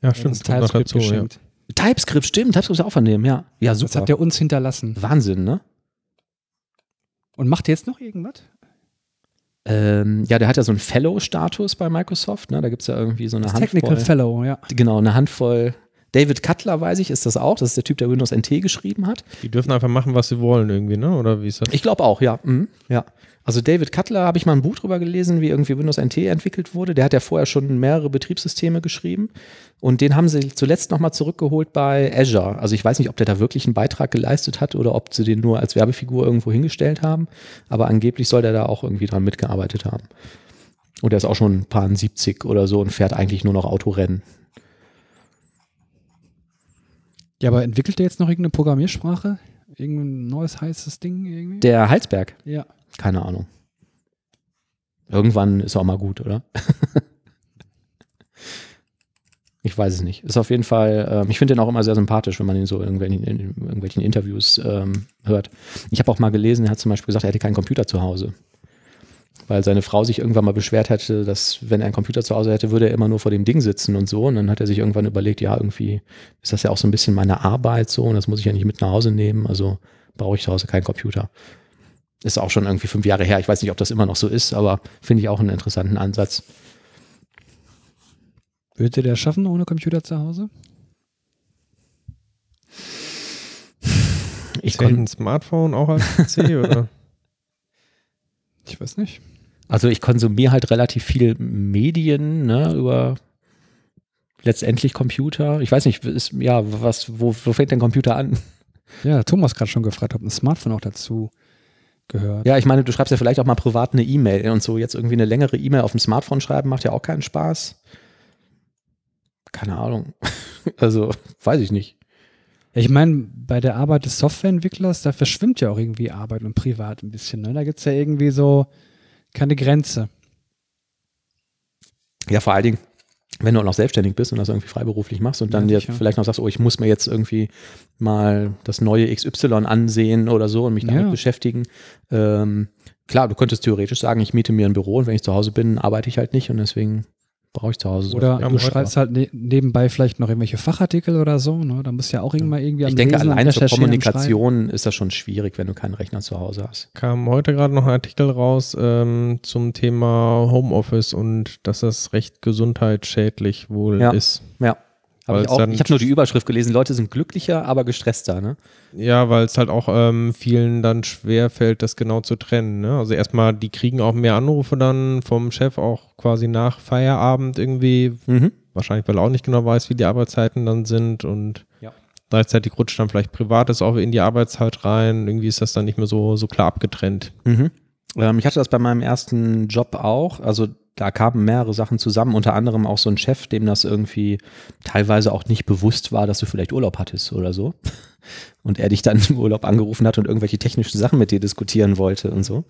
Ja, Er hat stimmt. noch TypeScript dazu, ja. geschenkt. TypeScript, stimmt, TypeScript ist auch von dem, ja. Ja, Das super. hat er uns hinterlassen. Wahnsinn, ne? Und macht jetzt noch irgendwas? Ähm, ja, der hat ja so einen Fellow-Status bei Microsoft, ne? Da gibt es ja irgendwie so eine Das Handvoll. Technical Fellow, ja. genau, eine Handvoll David Cutler, weiß ich, ist das auch. Das ist der Typ, der Windows NT geschrieben hat. Die dürfen einfach machen, was sie wollen irgendwie, ne? Oder wie ist das? Ich glaube auch, ja. Mhm. ja. Also David Cutler habe ich mal ein Buch drüber gelesen, wie irgendwie Windows NT entwickelt wurde. Der hat ja vorher schon mehrere Betriebssysteme geschrieben und den haben sie zuletzt nochmal zurückgeholt bei Azure. Also ich weiß nicht, ob der da wirklich einen Beitrag geleistet hat oder ob sie den nur als Werbefigur irgendwo hingestellt haben, aber angeblich soll der da auch irgendwie dran mitgearbeitet haben. Und er ist auch schon ein paar 70 oder so und fährt eigentlich nur noch Autorennen. Ja, aber entwickelt der jetzt noch irgendeine Programmiersprache? Irgendein neues heißes Ding irgendwie? Der Halsberg? ja. Keine Ahnung. Irgendwann ist auch mal gut, oder? ich weiß es nicht. Ist auf jeden Fall, ähm, ich finde den auch immer sehr sympathisch, wenn man ihn so in irgendwelchen, in irgendwelchen Interviews ähm, hört. Ich habe auch mal gelesen, er hat zum Beispiel gesagt, er hätte keinen Computer zu Hause. Weil seine Frau sich irgendwann mal beschwert hätte, dass wenn er einen Computer zu Hause hätte, würde er immer nur vor dem Ding sitzen und so. Und dann hat er sich irgendwann überlegt, ja, irgendwie ist das ja auch so ein bisschen meine Arbeit so und das muss ich ja nicht mit nach Hause nehmen. Also brauche ich zu Hause keinen Computer. Ist auch schon irgendwie fünf Jahre her. Ich weiß nicht, ob das immer noch so ist, aber finde ich auch einen interessanten Ansatz. Würde der schaffen ohne Computer zu Hause? Ich Zählt kon, ein Smartphone auch als PC oder? Ich weiß nicht. Also ich konsumiere halt relativ viel Medien ne, über letztendlich Computer. Ich weiß nicht, ist, ja, was, wo, wo fängt denn Computer an? Ja, Thomas gerade schon gefragt, ob ein Smartphone auch dazu gehört. Ja, ich meine, du schreibst ja vielleicht auch mal privat eine E-Mail und so. Jetzt irgendwie eine längere E-Mail auf dem Smartphone schreiben macht ja auch keinen Spaß. Keine Ahnung. Also, weiß ich nicht. Ich meine, bei der Arbeit des Softwareentwicklers, da verschwimmt ja auch irgendwie Arbeit und Privat ein bisschen. Ne? Da gibt es ja irgendwie so keine Grenze. Ja, vor allen Dingen, wenn du auch noch selbstständig bist und das irgendwie freiberuflich machst und dann Ja, dir vielleicht noch sagst, oh, ich muss mir jetzt irgendwie mal das neue XY ansehen oder so und mich damit Ja. beschäftigen. Ähm, klar, du könntest theoretisch sagen, ich miete mir ein Büro und wenn ich zu Hause bin, arbeite ich halt nicht und deswegen brauche ich zu Hause so. Oder Ja, du schreibst halt ne nebenbei vielleicht noch irgendwelche Fachartikel oder so. Ne? Da musst du ja auch irgendwann irgendwie ich am denke, Lesen alleine für Kommunikation ist das schon schwierig, wenn du keinen Rechner zu Hause hast. Kam heute gerade noch ein Artikel raus ähm, zum Thema Homeoffice und dass das recht gesundheitsschädlich wohl Ja. ist. Ja. Hab ich ich habe nur die Überschrift gelesen, Leute sind glücklicher, aber gestresster, ne? Ja, weil es halt auch ähm, vielen dann schwer fällt, das genau zu trennen. Ne? Also erstmal, die kriegen auch mehr Anrufe dann vom Chef auch quasi nach Feierabend irgendwie. Mhm. Wahrscheinlich, weil er auch nicht genau weiß, wie die Arbeitszeiten dann sind und Ja. gleichzeitig rutscht dann vielleicht Privates auch in die Arbeitszeit rein. Irgendwie ist das dann nicht mehr so, so klar abgetrennt. Mhm. Ähm, ich hatte das bei meinem ersten Job auch. Also da kamen mehrere Sachen zusammen, unter anderem auch so ein Chef, dem das irgendwie teilweise auch nicht bewusst war, dass du vielleicht Urlaub hattest oder so. Und er dich dann im Urlaub angerufen hat und irgendwelche technischen Sachen mit dir diskutieren wollte und so.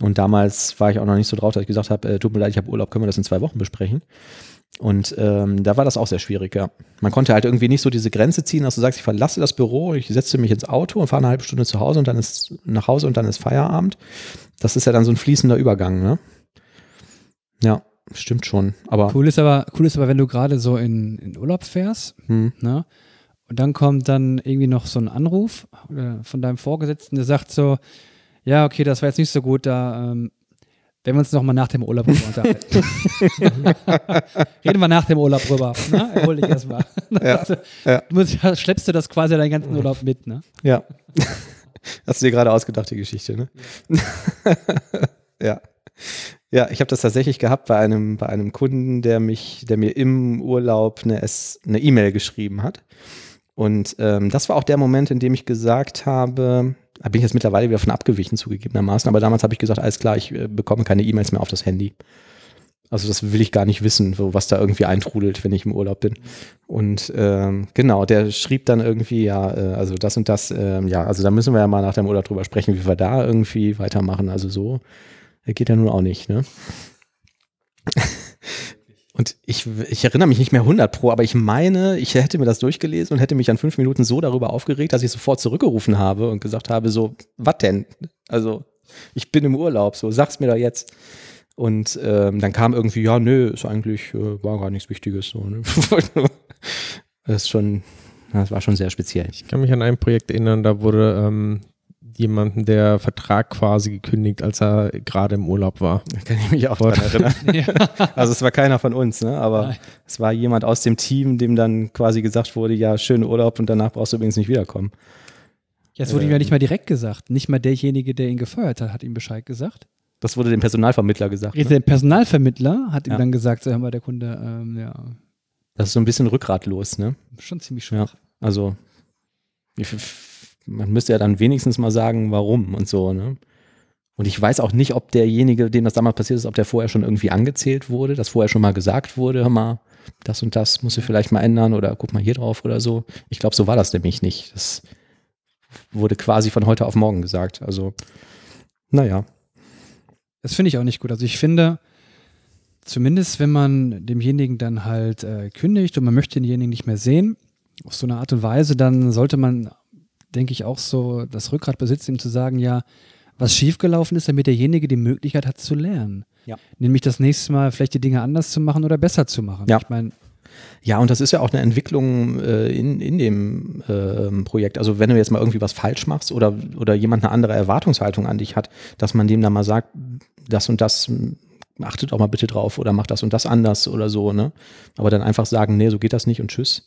Und damals war ich auch noch nicht so drauf, dass ich gesagt habe, äh, tut mir leid, ich habe Urlaub, können wir das in zwei Wochen besprechen. Und ähm, da war das auch sehr schwierig, ja. Man konnte halt irgendwie nicht so diese Grenze ziehen, dass du sagst, ich verlasse das Büro, ich setze mich ins Auto und fahre eine halbe Stunde zu Hause und dann ist nach Hause und dann ist Feierabend. Das ist ja dann so ein fließender Übergang, ne? Ja, stimmt schon. Aber Cool ist aber, cool ist aber, wenn du gerade so in, in Urlaub fährst, hm, ne? Und dann kommt dann irgendwie noch so ein Anruf äh, von deinem Vorgesetzten, der sagt so, ja, okay, das war jetzt nicht so gut, da ähm, werden wir uns nochmal nach dem Urlaub unterhalten. Reden wir nach dem Urlaub drüber. Ne? Erhol dich erstmal. Ja, Also, ja. Du musst, schleppst du das quasi deinen ganzen Urlaub mit, ne? ja. Hast du dir gerade ausgedacht, die Geschichte, ne? ja. Ja, ich habe das tatsächlich gehabt bei einem, bei einem Kunden, der mich, der mir im Urlaub eine E-Mail geschrieben hat. Und ähm, das war auch der Moment, in dem ich gesagt habe, da bin ich jetzt mittlerweile wieder von abgewichen zugegebenermaßen, aber damals habe ich gesagt, alles klar, ich äh, bekomme keine E-Mails mehr auf das Handy. Also das will ich gar nicht wissen, so, was da irgendwie eintrudelt, wenn ich im Urlaub bin. Und ähm, genau, der schrieb dann irgendwie, ja, äh, also das und das, ähm, ja, also da müssen wir ja mal nach dem Urlaub drüber sprechen, wie wir da irgendwie weitermachen. Also so äh, geht ja nun auch nicht, ne? Und ich, ich erinnere mich nicht mehr 100 pro, aber ich meine, ich hätte mir das durchgelesen und hätte mich an fünf Minuten so darüber aufgeregt, dass ich sofort zurückgerufen habe und gesagt habe, so, was denn? Also, ich bin im Urlaub, so, sag's mir doch jetzt. Und ähm, dann kam irgendwie, ja, nö, ist eigentlich, äh, war gar nichts Wichtiges. So, ne? das ist schon, das war schon sehr speziell. Ich kann mich an ein Projekt erinnern, da wurde ähm, jemanden, der Vertrag quasi gekündigt, als er gerade im Urlaub war. Da kann ich mich auch dran erinnern. Also es war keiner von uns, ne? aber Nein. es war jemand aus dem Team, dem dann quasi gesagt wurde, ja, schönen Urlaub und danach brauchst du übrigens nicht wiederkommen. Jetzt wurde ihm ja nicht mal direkt gesagt. Nicht mal derjenige, der ihn gefeuert hat, hat ihm Bescheid gesagt. Das wurde dem Personalvermittler gesagt. Ne? Der Personalvermittler hat ihm Ja. dann gesagt, so hör mal, der Kunde, ähm, ja, Das ist so ein bisschen rückgratlos, ne? schon ziemlich Ja. schwach. Also wie viel- man müsste ja dann wenigstens mal sagen, warum und so, ne? Und ich weiß auch nicht, ob derjenige, dem das damals passiert ist, ob der vorher schon irgendwie angezählt wurde, dass vorher schon mal gesagt wurde, hör mal, das und das musst du vielleicht mal ändern oder guck mal hier drauf oder so. Ich glaube, so war das nämlich nicht. Das wurde quasi von heute auf morgen gesagt. Also, naja. Das finde ich auch nicht gut. Also ich finde, zumindest wenn man demjenigen dann halt äh, kündigt und man möchte denjenigen nicht mehr sehen, auf so eine Art und Weise, dann sollte man, denke ich, auch so das Rückgrat besitzen, ihm zu sagen, ja, was schiefgelaufen ist, damit derjenige die Möglichkeit hat zu lernen. Ja. Nämlich das nächste Mal vielleicht die Dinge anders zu machen oder besser zu machen. Ja. Ich meine, Ja, und das ist ja auch eine Entwicklung äh, in, in dem ähm, Projekt. Also wenn du jetzt mal irgendwie was falsch machst oder, oder jemand eine andere Erwartungshaltung an dich hat, dass man dem dann mal sagt, das und das, achtet auch mal bitte drauf oder mach das und das anders oder so, ne? Aber dann einfach sagen, nee, so geht das nicht und tschüss,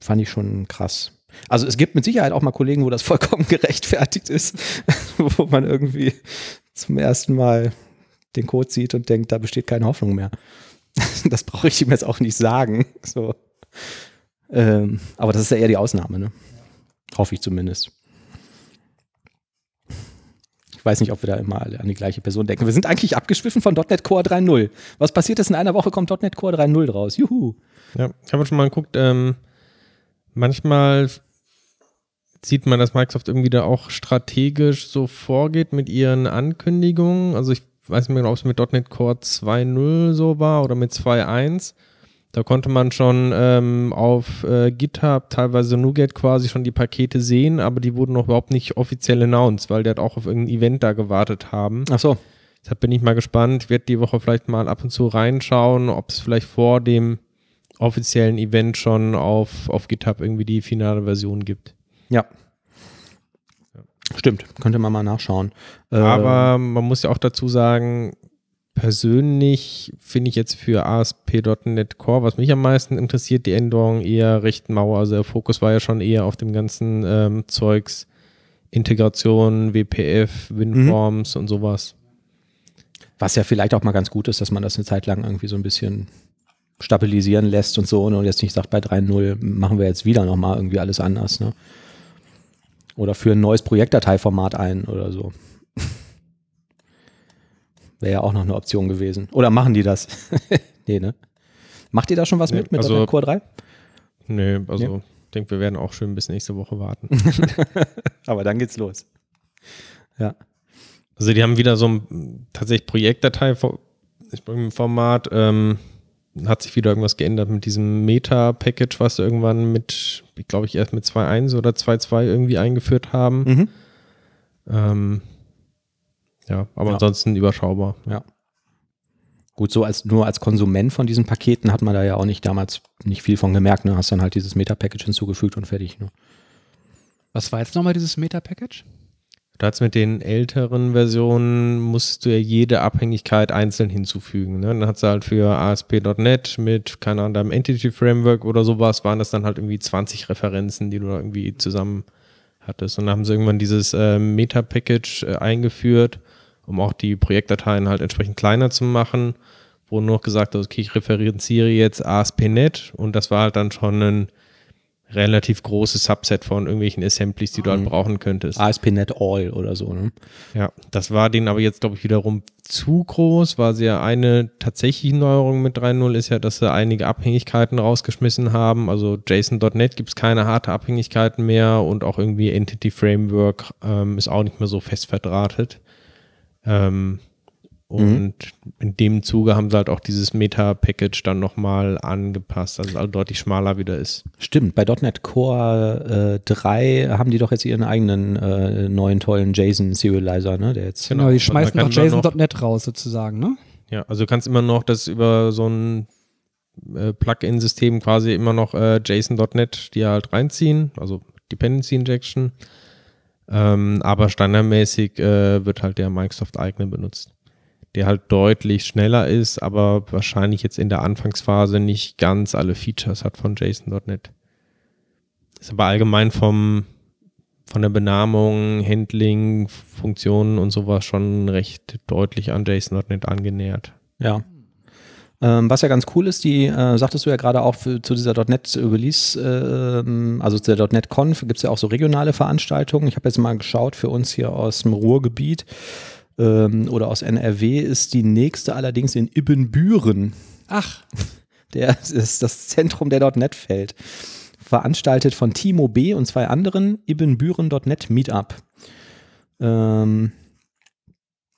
fand ich schon krass. Also es gibt mit Sicherheit auch mal Kollegen, wo das vollkommen gerechtfertigt ist, wo man irgendwie zum ersten Mal den Code sieht und denkt, da besteht keine Hoffnung mehr. Das brauche ich ihm jetzt auch nicht sagen. So. Ähm, aber das ist ja eher die Ausnahme, ne? Hoffe ich zumindest. Ich weiß nicht, ob wir da immer alle an die gleiche Person denken. Wir sind eigentlich abgeschwiffen von .NET Core 3.0. Was passiert ist, in einer Woche kommt .NET Core 3.0 raus. Juhu. Ja, ich habe schon mal geguckt, ähm, manchmal sieht man, dass Microsoft irgendwie da auch strategisch so vorgeht mit ihren Ankündigungen. Also ich weiß nicht mehr, genau, ob es mit .NET Core 2.0 so war oder mit 2.1. Da konnte man schon ähm, auf äh, GitHub, teilweise NuGet quasi schon die Pakete sehen, aber die wurden noch überhaupt nicht offiziell announced, weil die halt auch auf irgendein Event da gewartet haben. Ach so. Deshalb bin ich mal gespannt. Ich werde die Woche vielleicht mal ab und zu reinschauen, ob es vielleicht vor dem offiziellen Event schon auf, auf GitHub irgendwie die finale Version gibt. Ja. Stimmt, könnte man mal nachschauen. Äh, Aber man muss ja auch dazu sagen, persönlich finde ich jetzt für ASP.NET Core, was mich am meisten interessiert, die Änderung eher recht mau. Also der Fokus war ja schon eher auf dem ganzen ähm, Zeugs, Integration, WPF, WinForms und sowas. was ja vielleicht auch mal ganz gut ist, dass man das eine Zeit lang irgendwie so ein bisschen stabilisieren lässt und so ne, und jetzt nicht sagt, bei 3.0 machen wir jetzt wieder nochmal irgendwie alles anders. Ne? Oder für ein neues Projektdateiformat ein oder so. Wäre ja auch noch eine Option gewesen. Oder machen die das? nee, ne? Macht ihr da schon was Nee, mit mit also- Core 3? Nö, also ich denke, wir werden auch schön bis nächste Woche warten. Aber dann geht's los. Ja. Also die haben wieder so ein tatsächlich Projektdatei-Format. Ähm, hat sich wieder irgendwas geändert mit diesem Meta-Package, was sie irgendwann mit, ich glaube ich, erst mit 2.1 oder 2.2 irgendwie eingeführt haben. Mhm. Ähm, ja, aber Ja. ansonsten überschaubar. Ja. Gut, so als nur als Konsument von diesen Paketen hat man da ja auch nicht damals nicht viel von gemerkt. Ne? Hast dann halt dieses Meta-Package hinzugefügt und fertig. Ne? was war jetzt nochmal dieses Meta-Package? Da hat's mit den älteren Versionen musst du ja jede Abhängigkeit einzeln hinzufügen. Ne? Dann hat sie halt für ASP.NET mit, keine Ahnung, deinem Entity Framework oder sowas, waren das dann halt irgendwie 20 Referenzen, die du da irgendwie zusammen hattest. Und dann haben sie irgendwann dieses äh, Meta-Package äh, eingeführt, um auch die Projektdateien halt entsprechend kleiner zu machen, wo nur noch gesagt hat, okay, ich referenziere jetzt ASP.NET und das war halt dann schon ein relativ großes Subset von irgendwelchen Assemblies, die du halt Mhm. brauchen könntest. ASP.NET All oder so. Ne? Ja, das war denen aber jetzt, glaube ich, wiederum zu groß, weil sie ja eine tatsächliche Neuerung mit 3.0 ist ja, dass sie einige Abhängigkeiten rausgeschmissen haben. Also JSON.NET gibt es keine harte Abhängigkeiten mehr und auch irgendwie Entity Framework ähm, ist auch nicht mehr so fest verdrahtet. Ähm, und in dem Zuge haben sie halt auch dieses Meta-Package dann nochmal angepasst, dass es also deutlich schmaler wieder ist. Stimmt, bei .NET Core äh, 3 haben die doch jetzt ihren eigenen äh, neuen tollen JSON-Serializer, ne? Der jetzt. Genau, die Und schmeißen doch JSON.NET raus sozusagen, ne? Ja, also du kannst immer noch das über so ein äh, Plugin-System quasi immer noch äh, JSON.NET die halt reinziehen, also Dependency Injection. Ähm, aber standardmäßig äh, wird halt der Microsoft eigene benutzt. Der halt deutlich schneller ist, aber wahrscheinlich jetzt in der Anfangsphase nicht ganz alle Features hat von JSON.NET. Ist aber allgemein vom, von der Benamung, Handling, Funktionen und sowas schon recht deutlich an JSON.NET angenähert. Ja. Ähm, was ja ganz cool ist, die, äh, sagtest du ja gerade auch für, zu dieser .NET Release, ähm, also zu der .NET Conf gibt es ja auch so regionale Veranstaltungen. Ich habe jetzt mal geschaut, für uns hier aus dem Ruhrgebiet ähm, oder aus NRW ist die nächste allerdings in Ibbenbüren. Ach, Der ist das Zentrum der .NET Feld. Veranstaltet von Timo B. und zwei anderen Ibbenbüren.net Meetup. Ähm,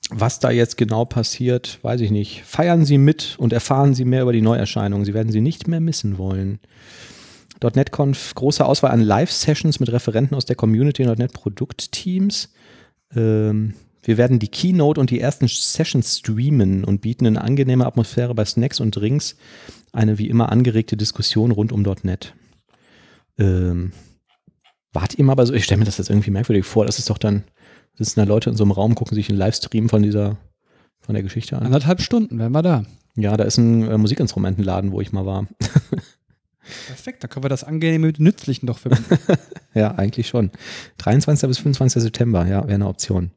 was da jetzt genau passiert, weiß ich nicht. Feiern Sie mit und erfahren Sie mehr über die Neuerscheinungen. Sie werden sie nicht mehr missen wollen. .NET-Conf, große Auswahl an Live-Sessions mit Referenten aus der Community und .NET Produktteams. Ähm, wir werden die Keynote und die ersten Sessions streamen und bieten eine angenehme Atmosphäre bei Snacks und Drinks. Eine wie immer angeregte Diskussion rund um .NET. Ähm, wart ihr mal bei so, ich stelle mir das jetzt irgendwie merkwürdig vor, das ist doch dann, sitzen da Leute in so einem Raum, gucken sich einen Livestream von dieser, von der Geschichte an. anderthalb Stunden wären wir da. Ja, da ist ein äh, Musikinstrumentenladen, wo ich mal war. Perfekt, da können wir das Angenehme mit Nützlichen doch verbinden. Ja, eigentlich schon. 23. bis 25. September, ja, wäre eine Option.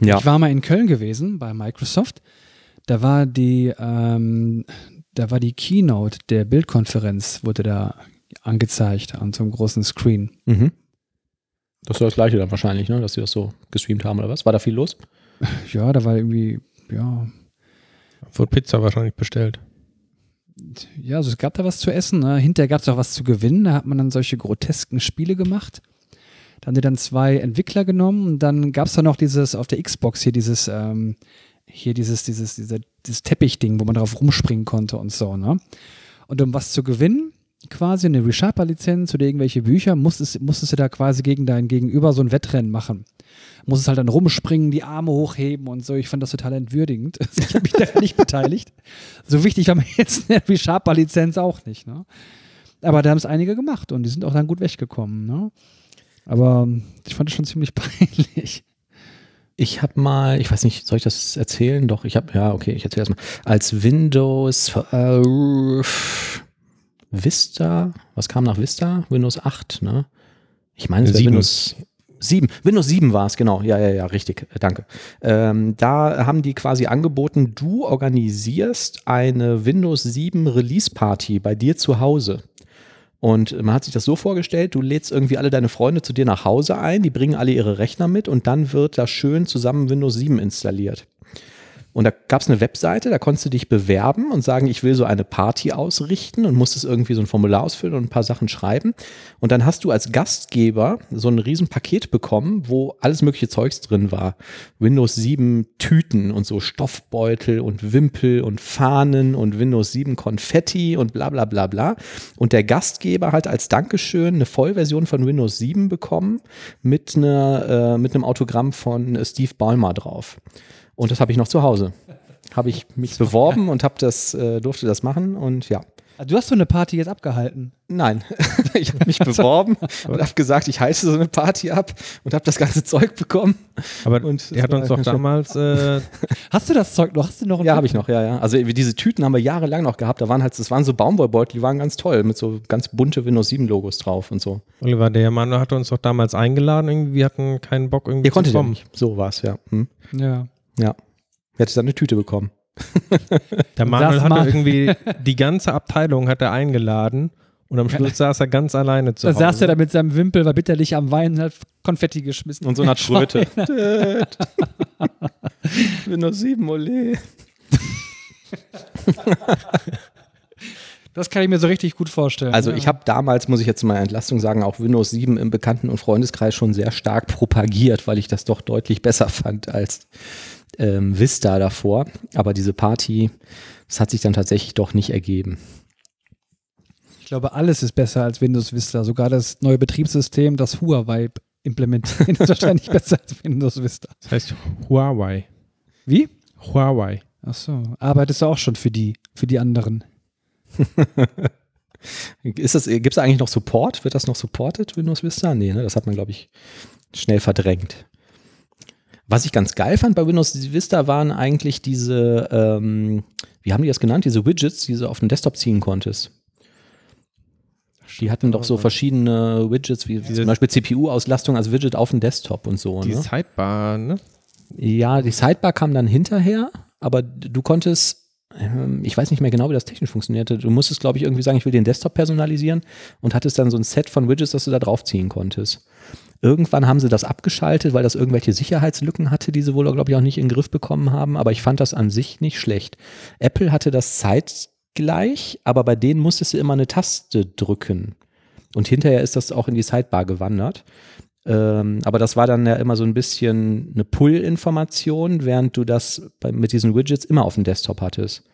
Ja, Ich war mal in Köln gewesen bei Microsoft. Da war die, ähm, da war die Keynote der Bildkonferenz, wurde da angezeigt an so einem großen Screen. mhm. das ist das gleiche dann wahrscheinlich, ne? dass sie das so gestreamt haben oder was? War da viel los? Ja, da war irgendwie, ja, Wurde Pizza wahrscheinlich bestellt. ja, also es gab da was zu essen. Ne? Hinterher gab es auch was zu gewinnen. Da hat man dann solche grotesken Spiele gemacht. Da haben die dann zwei Entwickler genommen und dann gab es da noch dieses auf der Xbox hier dieses, ähm, hier dieses, dieses, dieser, dieses Teppichding, wo man drauf rumspringen konnte und so, ne? Und um was zu gewinnen, quasi eine ReSharper-Lizenz oder irgendwelche Bücher, musstest, musstest du da quasi gegen dein Gegenüber so ein Wettrennen machen. Musstest halt dann rumspringen, die Arme hochheben und so. Ich fand das total entwürdigend. Ich habe mich da nicht beteiligt. So wichtig war mir jetzt eine ReSharper-Lizenz auch nicht, ne? Aber da haben es einige gemacht und die sind auch dann gut weggekommen, ne? Aber ich fand es schon ziemlich peinlich. Ich habe mal, ich weiß nicht, soll ich das erzählen? Doch, ich habe, ja, okay, ich erzähle das mal. Als Windows äh, Vista, was kam nach Vista? Windows 8, ne? Ich meine, es wäre Sieben. Windows 7. Windows 7 war es, genau. Ja, ja, ja, richtig. Äh, Danke. Ähm, da haben die quasi angeboten, du organisierst eine Windows 7 Release Party bei dir zu Hause. Und man hat sich das so vorgestellt, du lädst irgendwie alle deine Freunde zu dir nach Hause ein, die bringen alle ihre Rechner mit und dann wird da schön zusammen Windows 7 installiert. Und da gab es eine Webseite, da konntest du dich bewerben und sagen, ich will so eine Party ausrichten und musstest irgendwie so ein Formular ausfüllen und ein paar Sachen schreiben. Und dann hast du als Gastgeber so ein riesen Paket bekommen, wo alles mögliche Zeugs drin war. Windows 7 Tüten und so Stoffbeutel und Wimpel und Fahnen und Windows 7 Konfetti und bla bla bla bla. Und der Gastgeber hat als Dankeschön eine Vollversion von Windows 7 bekommen mit, einer, äh, mit einem Autogramm von äh, Steve Ballmer drauf. Und das habe ich noch zu Hause. Habe ich mich beworben und habe das, äh, durfte das machen und ja. Ah, Du hast so eine Party jetzt abgehalten. Nein, ich habe mich beworben und habe gesagt, ich heiße so eine Party ab und habe das ganze Zeug bekommen. Aber Und er hat uns doch damals, äh, Hast du das Zeug noch? Hast du noch ein Ja, habe ich noch, ja, ja. Also diese Tüten haben wir jahrelang noch gehabt. Da waren halt, das waren so Baumwollbeutel, die waren ganz toll mit so ganz bunte Windows 7 Logos drauf und so. Oliver, der Mann hat uns doch damals eingeladen, irgendwie, wir hatten keinen Bock irgendwie Ihr konntet zu ja kommen. nicht. So war es, ja. Hm. Ja. Ja. Ihr hättet dann eine Tüte bekommen. Der Manuel Das hatte mal- irgendwie, die ganze Abteilung hat er eingeladen und am Schluss saß er ganz alleine zu Da Hause. saß er da mit seinem Wimpel, war bitterlich am Weinen, hat Konfetti geschmissen. Und so eine. Död. Windows 7, ole. Das kann ich mir so richtig gut vorstellen. Also ja. ich habe damals, muss ich jetzt mal Entlastung sagen, auch Windows 7 im Bekannten- und Freundeskreis schon sehr stark propagiert, weil ich das doch deutlich besser fand als ähm, Vista davor. Aber diese Party, das hat sich dann tatsächlich doch nicht ergeben. Ich glaube, alles ist besser als Windows Vista. Sogar das neue Betriebssystem, das Huawei implementiert, ist wahrscheinlich besser als Windows Vista. Das heißt Huawei. Wie? Huawei. Ach so. Arbeitest du auch schon für die, für die anderen? Ist das, gibt es eigentlich noch Support? Wird das noch supported, Windows Vista? Nee, ne? das hat man, glaube ich, schnell verdrängt. Was ich ganz geil fand bei Windows Vista waren eigentlich diese, ähm, wie haben die das genannt, diese Widgets, die du auf den Desktop ziehen konntest. Die hatten doch so verschiedene Widgets, wie Diese- zum Beispiel CPU-Auslastung als Widget auf dem Desktop und so. Die Ne? Sidebar, ne? Ja, die Sidebar kam dann hinterher, aber du konntest, ähm, ich weiß nicht mehr genau, wie das technisch funktionierte. Du musstest, glaube ich, irgendwie sagen, ich will den Desktop personalisieren und hattest dann so ein Set von Widgets, das du da draufziehen konntest. Irgendwann haben sie das abgeschaltet, weil das irgendwelche Sicherheitslücken hatte, die sie wohl, glaube ich, auch nicht in den Griff bekommen haben. Aber ich fand das an sich nicht schlecht. Apple hatte das zeitgleich, aber bei denen musstest du immer eine Taste drücken. Und hinterher ist das auch in die Sidebar gewandert. Ähm, aber das war dann ja immer so ein bisschen eine Pull-Information, während du das bei, mit diesen Widgets immer auf dem Desktop hattest.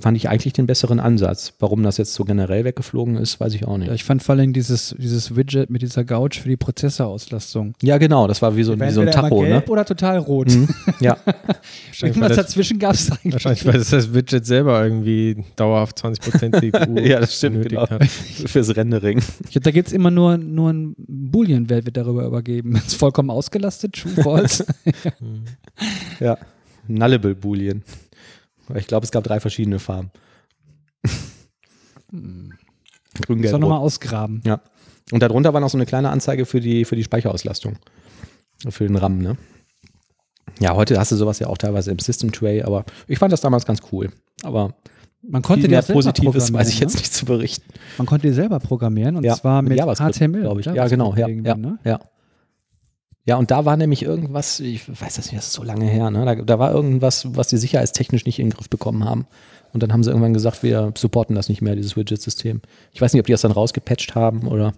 Fand ich eigentlich den besseren Ansatz. Warum das jetzt so generell weggeflogen ist, weiß ich auch nicht. Ja, ich fand vor allem dieses, dieses Widget mit dieser Gouge für die Prozessorauslastung. Ja, genau, das war wie so, wie so ein Tacho, ne? gelb oder total rot. Mhm. Ja, Irgendwas das, dazwischen gab es eigentlich. wahrscheinlich, weil das, das Widget selber irgendwie dauerhaft 20% CPU ja, das stimmt, genau. hat. Fürs Rendering. Ich da gibt es immer nur, nur ein Boolean-Wert wird darüber übergeben. Ist vollkommen ausgelastet, true, false. Ja, Nullable Boolean. Ich glaube, es gab drei verschiedene Farben. Grün, Soll gelb, nochmal rot. ausgraben. Ja. Und darunter war noch so eine kleine Anzeige für die, für die Speicherauslastung. Für den RAM, ne? Ja, heute hast du sowas ja auch teilweise im System Tray, aber ich fand das damals ganz cool. Aber Man konnte mehr Positives weiß ich jetzt ne? nicht zu berichten. Man konnte die selber programmieren und Ja, zwar mit mit, HTML. glaube ich. Ja, JavaScript genau. Ja, ja, ne? ja. Ja, und da war nämlich irgendwas, ich weiß das nicht, das ist so lange her, ne? da, da war irgendwas, was die sicherheitstechnisch nicht in den Griff bekommen haben. Und dann haben sie irgendwann gesagt, wir supporten das nicht mehr, dieses Widget-System. Ich weiß nicht, ob die das dann rausgepatcht haben oder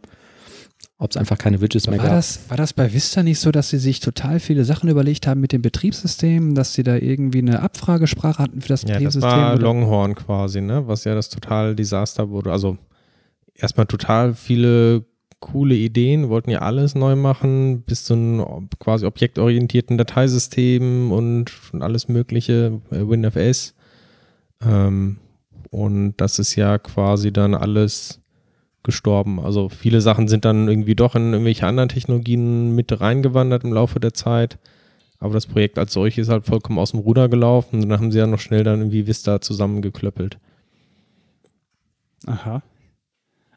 ob es einfach keine Widgets mehr War gab. das, war das bei Vista nicht so, dass sie sich total viele Sachen überlegt haben mit dem Betriebssystem, dass sie da irgendwie eine Abfragesprache hatten für das Ja, das Betriebssystem? war oder- Longhorn quasi, ne? Was ja das total Desaster wurde. Also erstmal total viele coole Ideen, wollten ja alles neu machen, bis zu einem quasi objektorientierten Dateisystem und, alles mögliche, äh, WinFS. Ähm, und das ist ja quasi dann alles gestorben. Also viele Sachen sind dann irgendwie doch in irgendwelche anderen Technologien mit reingewandert im Laufe der Zeit. Aber das Projekt als solches ist halt vollkommen aus dem Ruder gelaufen und dann haben sie ja noch schnell dann irgendwie Vista zusammengeklöppelt. Aha.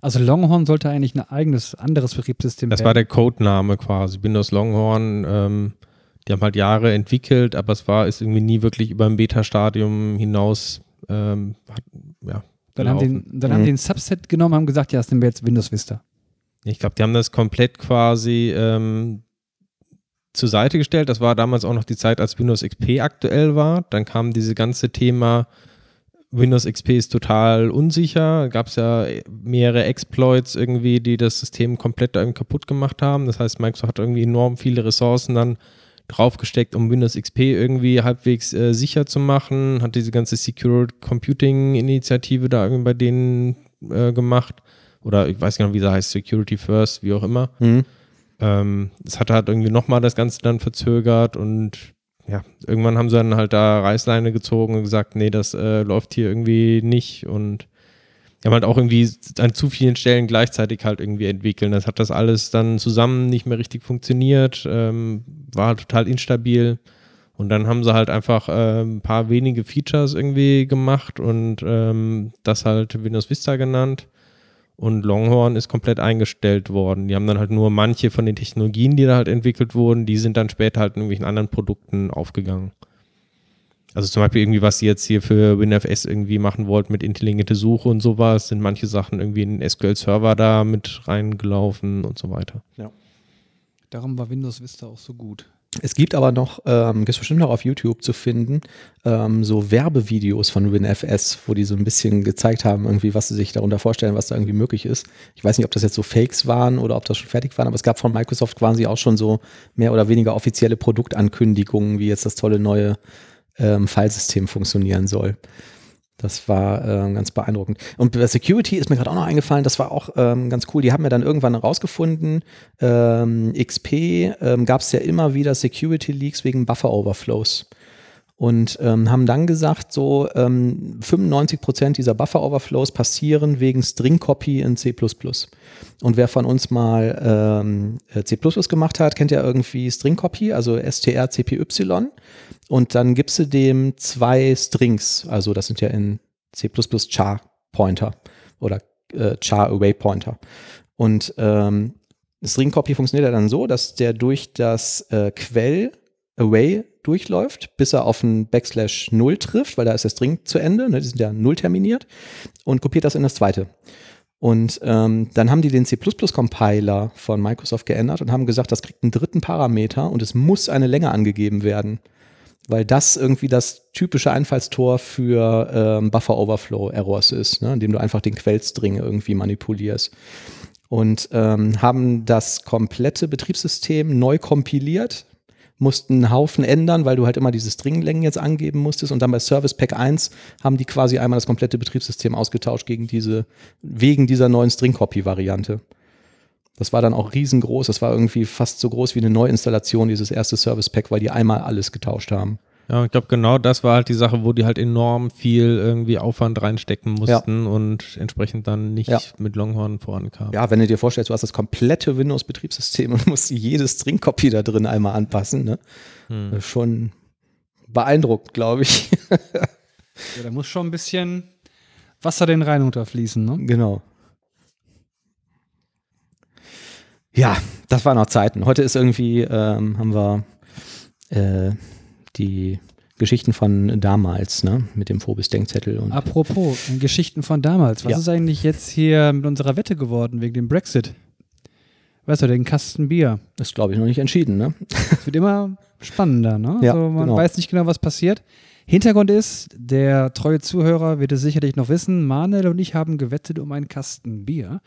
Also Longhorn sollte eigentlich ein eigenes, anderes Betriebssystem Das werden. war der Codename quasi. Windows Longhorn, ähm, die haben halt Jahre entwickelt, aber es war, ist irgendwie nie wirklich über ein Beta-Stadium hinaus, ähm, hat, ja. Dann, haben, den, dann haben Mhm. die ein Subset genommen haben gesagt, ja, das nehmen wir jetzt Windows Vista. Ich glaube, die haben das komplett quasi ähm, zur Seite gestellt. Das war damals auch noch die Zeit, als Windows XP aktuell war. Dann kam diese ganze Thema, Windows XP ist total unsicher. Gab es ja mehrere Exploits irgendwie, die das System komplett kaputt gemacht haben. Das heißt, Microsoft hat irgendwie enorm viele Ressourcen dann draufgesteckt, um Windows XP irgendwie halbwegs äh, sicher zu machen. Hat diese ganze Secure Computing Initiative da irgendwie bei denen äh, gemacht. Oder ich weiß gar nicht, wie sie heißt, Security First, wie auch immer. Mhm. Ähm, das hat halt irgendwie nochmal das Ganze dann verzögert und ja, irgendwann haben sie dann halt da Reißleine gezogen und gesagt, nee, das äh, läuft hier irgendwie nicht und haben halt auch irgendwie an zu vielen Stellen gleichzeitig halt irgendwie entwickeln. Das hat das alles dann zusammen nicht mehr richtig funktioniert, ähm, war total instabil. Und dann haben sie halt einfach äh, ein paar wenige Features irgendwie gemacht und ähm, das halt Windows Vista genannt. Und Longhorn ist komplett eingestellt worden. Die haben dann halt nur manche von den Technologien, die da halt entwickelt wurden, die sind dann später halt in irgendwelchen anderen Produkten aufgegangen. Also zum Beispiel irgendwie, was sie jetzt hier für WinFS irgendwie machen wollten mit intelligente Suche und sowas, sind manche Sachen irgendwie in den SQL-Server da mit reingelaufen und so weiter. Darum war Windows Vista auch so gut. Es gibt aber noch, ähm, gibt es bestimmt noch auf YouTube zu finden, ähm, so Werbevideos von WinFS, wo die so ein bisschen gezeigt haben, irgendwie, was sie sich darunter vorstellen, was da irgendwie möglich ist. Ich weiß nicht, ob das jetzt so Fakes waren oder ob das schon fertig waren, aber es gab von Microsoft quasi auch schon so mehr oder weniger offizielle Produktankündigungen, wie jetzt das tolle neue ähm, Filesystem funktionieren soll. Das war ähm, ganz beeindruckend. Und bei Security ist mir gerade auch noch eingefallen, das war auch ähm, ganz cool. Die haben ja dann irgendwann herausgefunden, ähm, XP ähm, gab es ja immer wieder Security Leaks wegen Buffer Overflows. Und ähm, haben dann gesagt, so ähm, 95 Prozent dieser Buffer-Overflows passieren wegen String-Copy in C++. Und wer von uns mal ähm, C++ gemacht hat, kennt ja irgendwie String-Copy, also strcpy. Und dann gibst du dem zwei Strings, also das sind ja in C++ Char-Pointer oder äh, Char-Array-Pointer. Und ähm, String-Copy funktioniert ja dann so, dass der durch das äh, Quell-Array durchläuft, bis er auf einen Backslash 0 trifft, weil da ist der String zu Ende, ne, die sind ja 0 terminiert, und kopiert das in das zweite. Und ähm, dann haben die den C++-Compiler von Microsoft geändert und haben gesagt, das kriegt einen dritten Parameter und es muss eine Länge angegeben werden, weil das irgendwie das typische Einfallstor für ähm, Buffer-Overflow-Errors ist, ne, indem du einfach den Quellstring irgendwie manipulierst. Und ähm, haben das komplette Betriebssystem neu kompiliert, mussten einen Haufen ändern, weil du halt immer diese Stringlängen jetzt angeben musstest. Und dann bei Service Pack 1 haben die quasi einmal das komplette Betriebssystem ausgetauscht gegen diese, wegen dieser neuen String-Copy-Variante. Das war dann auch riesengroß. Das war irgendwie fast so groß wie eine Neuinstallation, dieses erste Service Pack, weil die einmal alles getauscht haben. Ja, ich glaube, genau das war halt die Sache, wo die halt enorm viel irgendwie Aufwand reinstecken mussten ja. und entsprechend dann nicht ja. mit Longhorn vorankamen. Ja, wenn du dir vorstellst, du hast das komplette Windows-Betriebssystem und musst jedes String-Copy da drin einmal anpassen, ne? Hm. Schon beeindruckt, glaube ich. ja, da muss schon ein bisschen Wasser den Rhein runterfließen, ne? Genau. Ja, das waren noch Zeiten. Heute ist irgendwie, ähm, haben wir äh, die Geschichten von damals, ne? Mit dem Phobis-Denkzettel. Apropos, Geschichten von damals. Was ja. ist eigentlich jetzt hier mit unserer Wette geworden wegen dem Brexit? Weißt du, den Kasten Bier. Das ist, glaube ich, noch nicht entschieden, ne? Es wird immer spannender, ne? Ja, also man genau. weiß nicht genau, was passiert. Hintergrund ist, der treue Zuhörer wird es sicherlich noch wissen, Manuel und ich haben gewettet um einen Kasten Bier.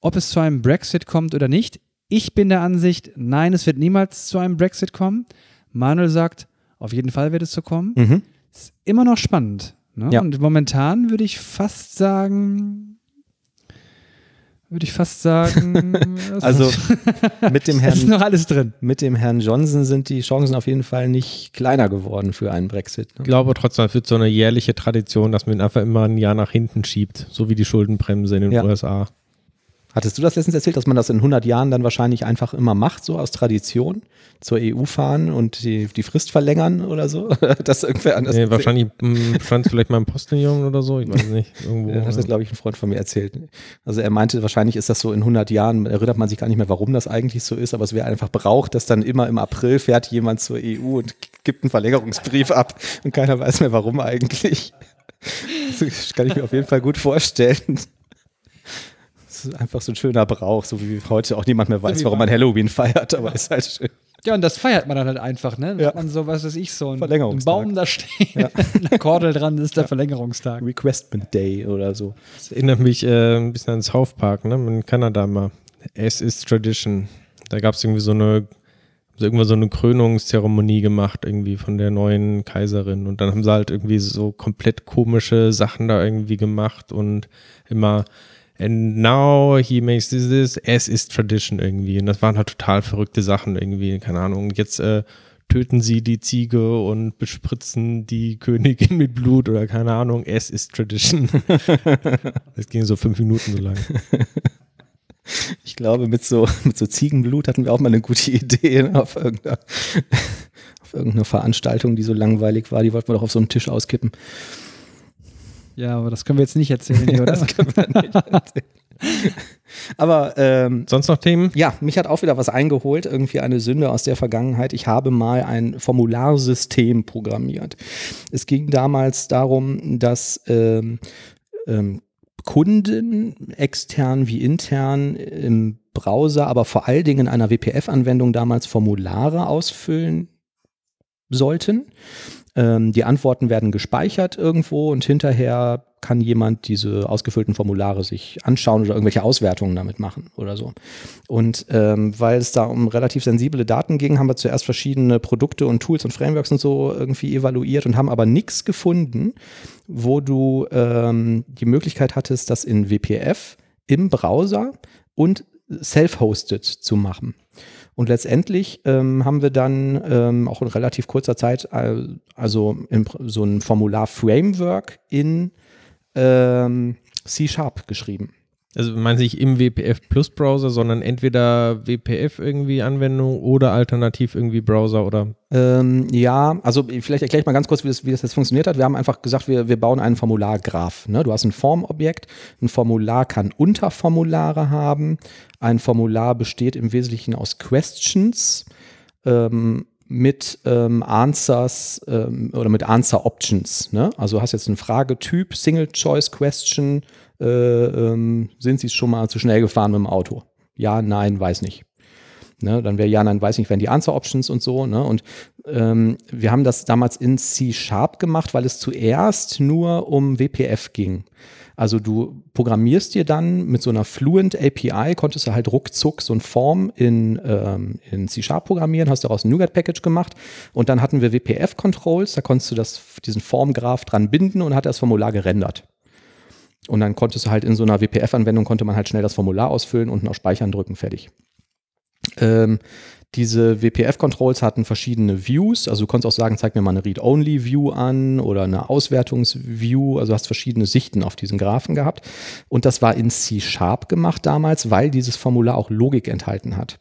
Ob es zu einem Brexit kommt oder nicht. Ich bin der Ansicht, nein, es wird niemals zu einem Brexit kommen. Manuel sagt, auf jeden Fall wird es so kommen. Mhm. Ist immer noch spannend. Ne? Ja. Und momentan würde ich fast sagen, würde ich fast sagen, also mit dem Herrn ist noch alles drin. Mit dem Herrn Johnson sind die Chancen auf jeden Fall nicht kleiner geworden für einen Brexit. Ne? Ich glaube trotzdem, es wird so eine jährliche Tradition, dass man ihn einfach immer ein Jahr nach hinten schiebt, so wie die Schuldenbremse in den Ja. USA. Hattest du das letztens erzählt, dass man das in 100 Jahren dann wahrscheinlich einfach immer macht, so aus Tradition, zur EU fahren und die, die Frist verlängern oder so? das irgendwer anders Nee, wahrscheinlich hm, stand es vielleicht mal im Postillon oder so, ich weiß nicht. Irgendwo. Ja, das hat, glaube ich, ein Freund von mir erzählt. Also er meinte, wahrscheinlich ist das so in 100 Jahren, erinnert man sich gar nicht mehr, warum das eigentlich so ist, aber es wäre einfach braucht, dass dann immer im April fährt jemand zur EU und gibt einen Verlängerungsbrief ab und keiner weiß mehr, warum eigentlich. Das kann ich mir auf jeden Fall gut vorstellen. Das ist einfach so ein schöner Brauch, so wie heute auch niemand mehr weiß, warum man Halloween feiert, aber ist halt schön. Ja, und das feiert man dann halt einfach, ne? Ja. hat man so, was weiß ich, so einen, einen. Baum da stehen, Ja. eine Kordel dran, das ist der Verlängerungstag. Requestment Day oder so. Das erinnert mich äh, ein bisschen an South Park, ne? In Kanada mal. Es ist Tradition. Da gab es irgendwie so eine, irgendwann so eine Krönungszeremonie gemacht, irgendwie von der neuen Kaiserin. Und dann haben sie halt irgendwie so komplett komische Sachen da irgendwie gemacht und immer, and now he makes this, this, es ist Tradition irgendwie. Und das waren halt total verrückte Sachen irgendwie, keine Ahnung. Jetzt äh, töten sie die Ziege und bespritzen die Königin mit Blut oder keine Ahnung, es ist Tradition. Das ging so fünf Minuten so lang. Ich glaube, mit so, mit so Ziegenblut hatten wir auch mal eine gute Idee ne, auf, irgendeiner, auf irgendeiner Veranstaltung, die so langweilig war. Die wollten wir doch auf so einem Tisch auskippen. Ja, aber das können wir jetzt nicht erzählen hier, oder? Das können wir nicht erzählen. Aber ähm, Sonst noch Themen? ja, mich hat auch wieder was eingeholt, irgendwie eine Sünde aus der Vergangenheit. Ich habe mal ein Formularsystem programmiert. Es ging damals darum, dass ähm, ähm, Kunden, extern wie intern, im Browser, aber vor allen Dingen in einer WPF-Anwendung damals Formulare ausfüllen sollten. Ähm, die Antworten werden gespeichert irgendwo und hinterher kann jemand diese ausgefüllten Formulare sich anschauen oder irgendwelche Auswertungen damit machen oder so. Und ähm, weil es da um relativ sensible Daten ging, haben wir zuerst verschiedene Produkte und Tools und Frameworks und so irgendwie evaluiert und haben aber nichts gefunden, wo du ähm, die Möglichkeit hattest, das in WPF im Browser und self-hosted zu machen. Und letztendlich ähm, haben wir dann ähm, auch in relativ kurzer Zeit äh, also im, so ein Formular-Framework in ähm, C-Sharp geschrieben. Also man nicht im WPF Plus Browser, sondern entweder WPF irgendwie Anwendung oder alternativ irgendwie Browser oder? Ähm, ja, also vielleicht erkläre ich mal ganz kurz, wie das, wie das jetzt funktioniert hat. Wir haben einfach gesagt, wir, wir bauen einen Formulargraph. Ne? Du hast ein Formobjekt, ein Formular kann Unterformulare haben. Ein Formular besteht im Wesentlichen aus Questions. Ähm, mit ähm, Answers ähm, oder mit Answer Options. Ne? Also hast jetzt einen Fragetyp, Single Choice Question, äh, ähm, sind Sie schon mal zu schnell gefahren mit dem Auto? Ja, nein, weiß nicht. Ne, dann wäre ja, nein, weiß nicht, wären die Answer Options und so. Ne? Und ähm, wir haben das damals in C-Sharp gemacht, weil es zuerst nur um WPF ging. Also du programmierst dir dann mit so einer Fluent API, konntest du halt ruckzuck so ein Form in, ähm, in C-Sharp programmieren, hast daraus ein NuGet-Package gemacht und dann hatten wir WPF-Controls, da konntest du das, diesen Formgraph dran binden und hat das Formular gerendert. Und dann konntest du halt in so einer WPF-Anwendung konnte man halt schnell das Formular ausfüllen, und auf Speichern drücken, fertig. Ähm, diese WPF-Controls hatten verschiedene Views, also du konntest auch sagen, zeig mir mal eine Read-Only-View an oder eine Auswertungs-View, also hast verschiedene Sichten auf diesen Graphen gehabt. Und das war in C-Sharp gemacht damals, weil dieses Formular auch Logik enthalten hat.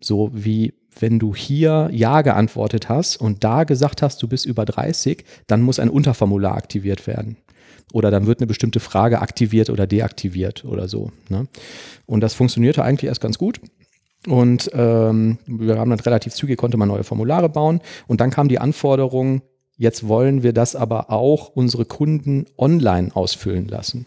So wie wenn du hier Ja geantwortet hast und da gesagt hast, du bist über 30, dann muss ein Unterformular aktiviert werden oder dann wird eine bestimmte Frage aktiviert oder deaktiviert oder so. Ne? Und das funktionierte eigentlich erst ganz gut. Und ähm, wir haben dann relativ zügig, konnte man neue Formulare bauen. Und dann kam die Anforderung, jetzt wollen wir das aber auch unsere Kunden online ausfüllen lassen.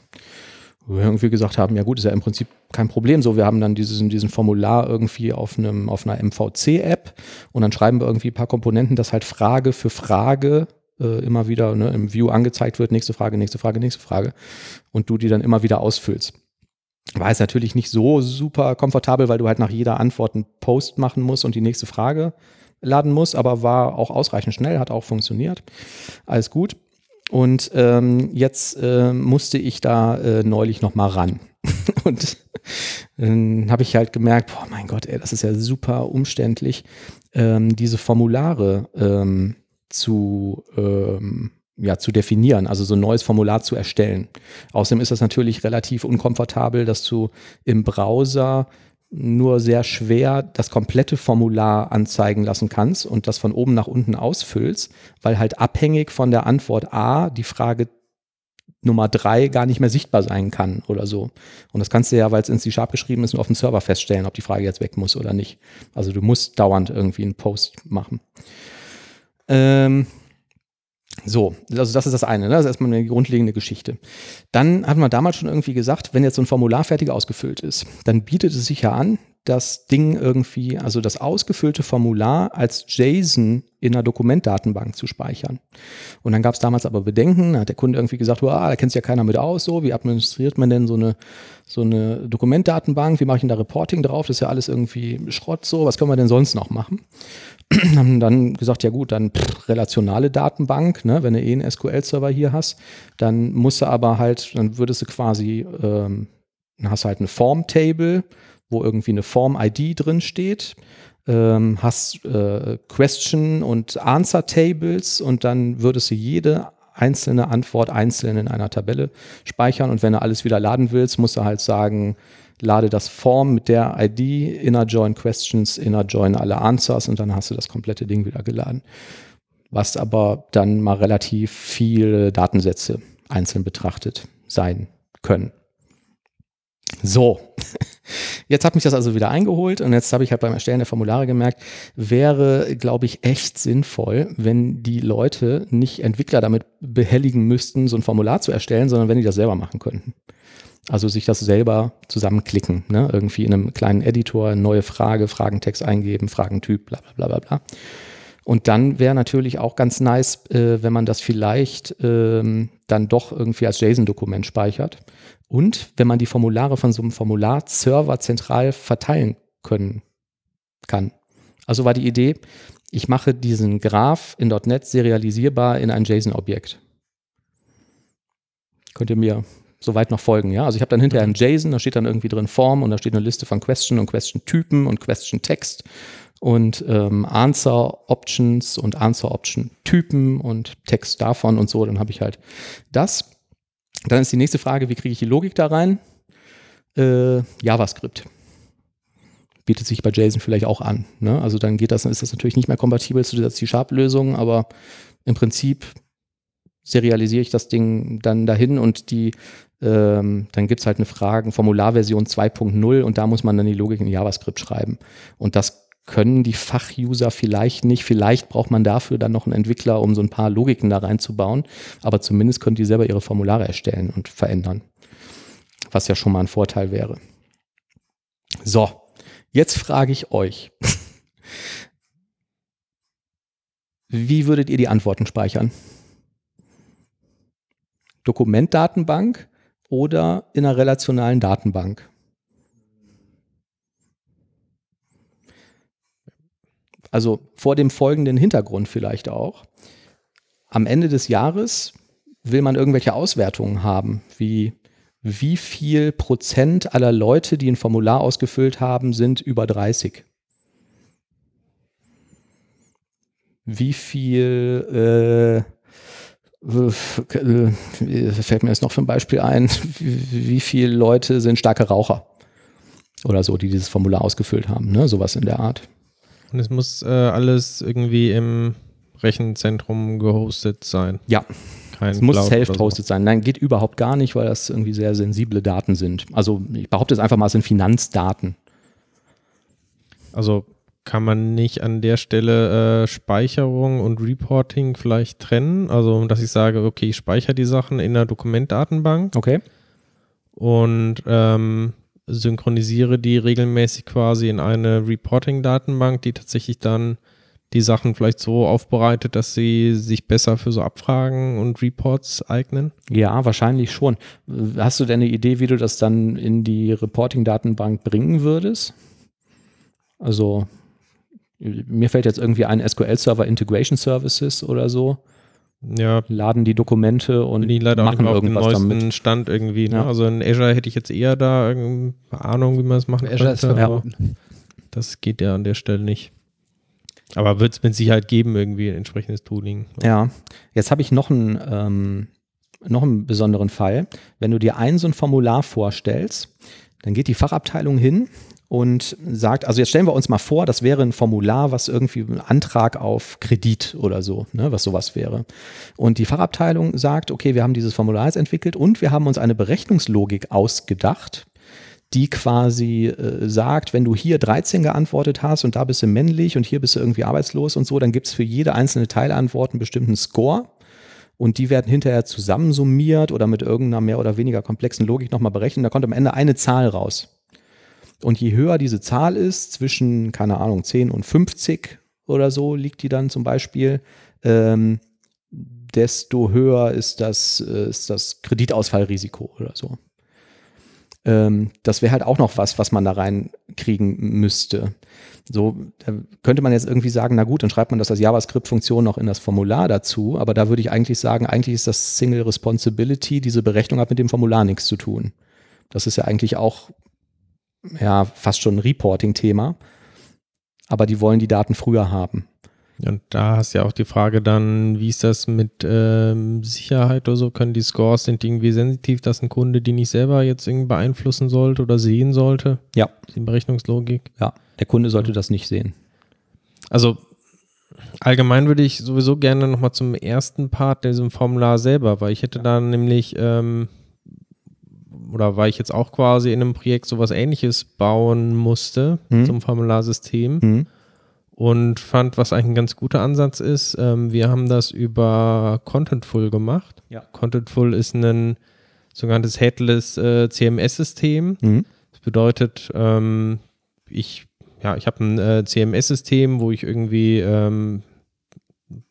Wir irgendwie gesagt haben, ja gut, ist ja im Prinzip kein Problem. So, wir haben dann dieses, diesen Formular irgendwie auf, einem, auf einer MVC-App und dann schreiben wir irgendwie ein paar Komponenten, dass halt Frage für Frage äh, immer wieder ne, im View angezeigt wird, nächste Frage, nächste Frage, nächste Frage und du die dann immer wieder ausfüllst. War es natürlich nicht so super komfortabel, weil du halt nach jeder Antwort einen Post machen musst und die nächste Frage laden musst, aber war auch ausreichend schnell, hat auch funktioniert. Alles gut. Und ähm, jetzt äh, musste ich da äh, neulich noch mal ran. und dann habe ich halt gemerkt, boah, mein Gott, ey, das ist ja super umständlich, ähm, diese Formulare ähm, zu, ähm, ja, zu definieren, also so ein neues Formular zu erstellen. Außerdem ist das natürlich relativ unkomfortabel, dass du im Browser nur sehr schwer das komplette Formular anzeigen lassen kannst und das von oben nach unten ausfüllst, weil halt abhängig von der Antwort A die Frage Nummer drei gar nicht mehr sichtbar sein kann oder so. Und das kannst du ja, weil es in C-Sharp geschrieben ist, nur auf dem Server feststellen, ob die Frage jetzt weg muss oder nicht. Also du musst dauernd irgendwie einen Post machen. Ähm, so, also das ist das eine, ne? das ist erstmal eine grundlegende Geschichte. Dann hatten wir damals schon irgendwie gesagt, wenn jetzt so ein Formular fertig ausgefüllt ist, dann bietet es sich ja an, das Ding irgendwie, also das ausgefüllte Formular als JSON in einer Dokumentdatenbank zu speichern. Und dann gab es damals aber Bedenken, da hat der Kunde irgendwie gesagt, da kennt sich ja keiner mit aus, so, wie administriert man denn so eine, so eine Dokumentdatenbank, wie mache ich denn da Reporting drauf, das ist ja alles irgendwie Schrott, so, was können wir denn sonst noch machen? haben dann gesagt, ja gut, dann pff, relationale Datenbank, ne, wenn du eh einen SQL-Server hier hast, dann musst du aber halt, dann würdest du quasi, ähm, dann hast halt eine Form-Table, wo irgendwie eine Form-ID drin steht, ähm, hast äh, Question- und Answer-Tables und dann würdest du jede einzelne Antwort einzeln in einer Tabelle speichern und wenn du alles wieder laden willst, musst du halt sagen, lade das Form mit der ID, inner join questions, inner join alle answers und dann hast du das komplette Ding wieder geladen. Was aber dann mal relativ viele Datensätze einzeln betrachtet sein können. So, jetzt hat mich das also wieder eingeholt und jetzt habe ich halt beim Erstellen der Formulare gemerkt, wäre, glaube ich, echt sinnvoll, wenn die Leute nicht Entwickler damit behelligen müssten, so ein Formular zu erstellen, sondern wenn die das selber machen könnten. Also sich das selber zusammenklicken, ne? irgendwie in einem kleinen Editor, neue Frage, Fragentext eingeben, Fragentyp, bla bla bla bla bla. Und dann wäre natürlich auch ganz nice, äh, wenn man das vielleicht ähm, dann doch irgendwie als JSON-Dokument speichert. Und wenn man die Formulare von so einem Formular-Server zentral verteilen können kann. Also war die Idee, ich mache diesen Graph in .NET serialisierbar in ein JSON-Objekt. Könnt ihr mir soweit noch folgen, ja. Also ich habe dann hinterher ein JSON, da steht dann irgendwie drin Form und da steht eine Liste von Question und Question-Typen und Question-Text und ähm, Answer Options und Answer Option Typen und Text davon und so. Dann habe ich halt das. Dann ist die nächste Frage, wie kriege ich die Logik da rein? Äh, JavaScript bietet sich bei JSON vielleicht auch an. Ne? Also dann geht das, ist das natürlich nicht mehr kompatibel zu dieser C-Sharp-Lösung, aber im Prinzip serialisiere ich das Ding dann dahin und die ähm, dann gibt es halt eine Frage, Formularversion 2.0 und da muss man dann die Logik in JavaScript schreiben. Und das können die Fachuser vielleicht nicht. Vielleicht braucht man dafür dann noch einen Entwickler, um so ein paar Logiken da reinzubauen. Aber zumindest können die selber ihre Formulare erstellen und verändern. Was ja schon mal ein Vorteil wäre. So, jetzt frage ich euch. Wie würdet ihr die Antworten speichern? Dokumentdatenbank oder in einer relationalen Datenbank? Also vor dem folgenden Hintergrund vielleicht auch. Am Ende des Jahres will man irgendwelche Auswertungen haben, wie wie viel Prozent aller Leute, die ein Formular ausgefüllt haben, sind über 30? Wie viel äh, fällt mir jetzt noch für ein Beispiel ein, wie viele Leute sind starke Raucher oder so, die dieses Formular ausgefüllt haben, ne? sowas in der Art. Und es muss äh, alles irgendwie im Rechenzentrum gehostet sein. Ja. Kein es muss self-hosted so. sein. Nein, geht überhaupt gar nicht, weil das irgendwie sehr sensible Daten sind. Also ich behaupte es einfach mal, es sind Finanzdaten. Also kann man nicht an der Stelle äh, Speicherung und Reporting vielleicht trennen? Also, dass ich sage, okay, ich speichere die Sachen in der Dokumentdatenbank. Okay. Und ähm, synchronisiere die regelmäßig quasi in eine Reporting-Datenbank, die tatsächlich dann die Sachen vielleicht so aufbereitet, dass sie sich besser für so Abfragen und Reports eignen? Ja, wahrscheinlich schon. Hast du denn eine Idee, wie du das dann in die Reporting-Datenbank bringen würdest? Also mir fällt jetzt irgendwie ein SQL-Server Integration Services oder so. Ja. Laden die Dokumente und Bin ich leider machen auch irgendwas auf dem damit. Stand irgendwie. Ne? Ja. Also in Azure hätte ich jetzt eher da eine Ahnung, wie man es machen Azure könnte. Ist verboten. Das geht ja an der Stelle nicht. Aber wird es mit Sicherheit geben, irgendwie ein entsprechendes Tooling. Ja, jetzt habe ich noch einen, ähm, noch einen besonderen Fall. Wenn du dir ein so ein Formular vorstellst, dann geht die Fachabteilung hin und sagt, also jetzt stellen wir uns mal vor, das wäre ein Formular, was irgendwie ein Antrag auf Kredit oder so, ne, was sowas wäre. Und die Fachabteilung sagt, okay, wir haben dieses Formular jetzt entwickelt und wir haben uns eine Berechnungslogik ausgedacht, die quasi äh, sagt, wenn du hier 13 geantwortet hast und da bist du männlich und hier bist du irgendwie arbeitslos und so, dann gibt es für jede einzelne Teilantwort einen bestimmten Score und die werden hinterher zusammensummiert oder mit irgendeiner mehr oder weniger komplexen Logik nochmal berechnet. Da kommt am Ende eine Zahl raus. Und je höher diese Zahl ist, zwischen, keine Ahnung, 10 und 50 oder so liegt die dann zum Beispiel, ähm, desto höher ist das, äh, ist das Kreditausfallrisiko oder so. Ähm, das wäre halt auch noch was, was man da reinkriegen müsste. So da könnte man jetzt irgendwie sagen, na gut, dann schreibt man das als JavaScript-Funktion noch in das Formular dazu, aber da würde ich eigentlich sagen, eigentlich ist das Single Responsibility, diese Berechnung hat mit dem Formular nichts zu tun. Das ist ja eigentlich auch ja fast schon ein Reporting-Thema. Aber die wollen die Daten früher haben. Und da hast du ja auch die Frage dann, wie ist das mit ähm, Sicherheit oder so? Können die Scores, sind die irgendwie sensitiv, dass ein Kunde die nicht selber jetzt irgendwie beeinflussen sollte oder sehen sollte? Ja. Die Berechnungslogik? Ja, der Kunde sollte das nicht sehen. Also allgemein würde ich sowieso gerne nochmal zum ersten Part diesem Formular selber, weil ich hätte da nämlich ähm, oder weil ich jetzt auch quasi in einem Projekt sowas ähnliches bauen musste mhm. zum Formularsystem mhm. und fand, was eigentlich ein ganz guter Ansatz ist. Ähm, wir haben das über Contentful gemacht. Ja. Contentful ist ein sogenanntes Headless äh, CMS-System. Mhm. Das bedeutet, ähm, ich ja, ich habe ein äh, CMS-System, wo ich irgendwie ähm,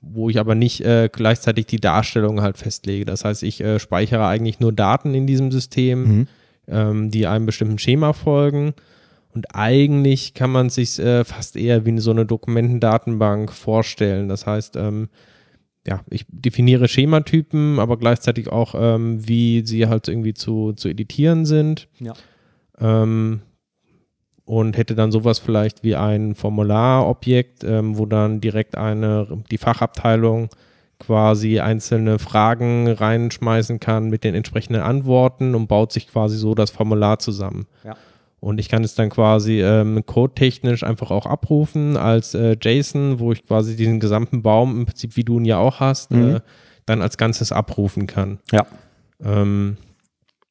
wo ich aber nicht äh, gleichzeitig die Darstellung halt festlege. Das heißt, ich äh, speichere eigentlich nur Daten in diesem System, mhm. ähm, die einem bestimmten Schema folgen. Und eigentlich kann man sich äh, fast eher wie so eine Dokumentendatenbank vorstellen. Das heißt, ähm, ja, ich definiere Schematypen, aber gleichzeitig auch, ähm, wie sie halt irgendwie zu, zu editieren sind. Ja. Ähm, und hätte dann sowas vielleicht wie ein Formularobjekt, ähm, wo dann direkt eine, die Fachabteilung quasi einzelne Fragen reinschmeißen kann mit den entsprechenden Antworten und baut sich quasi so das Formular zusammen. Ja. Und ich kann es dann quasi ähm, codetechnisch einfach auch abrufen als äh, JSON, wo ich quasi diesen gesamten Baum im Prinzip, wie du ihn ja auch hast, Mhm. äh, dann als Ganzes abrufen kann. Ja. Ähm,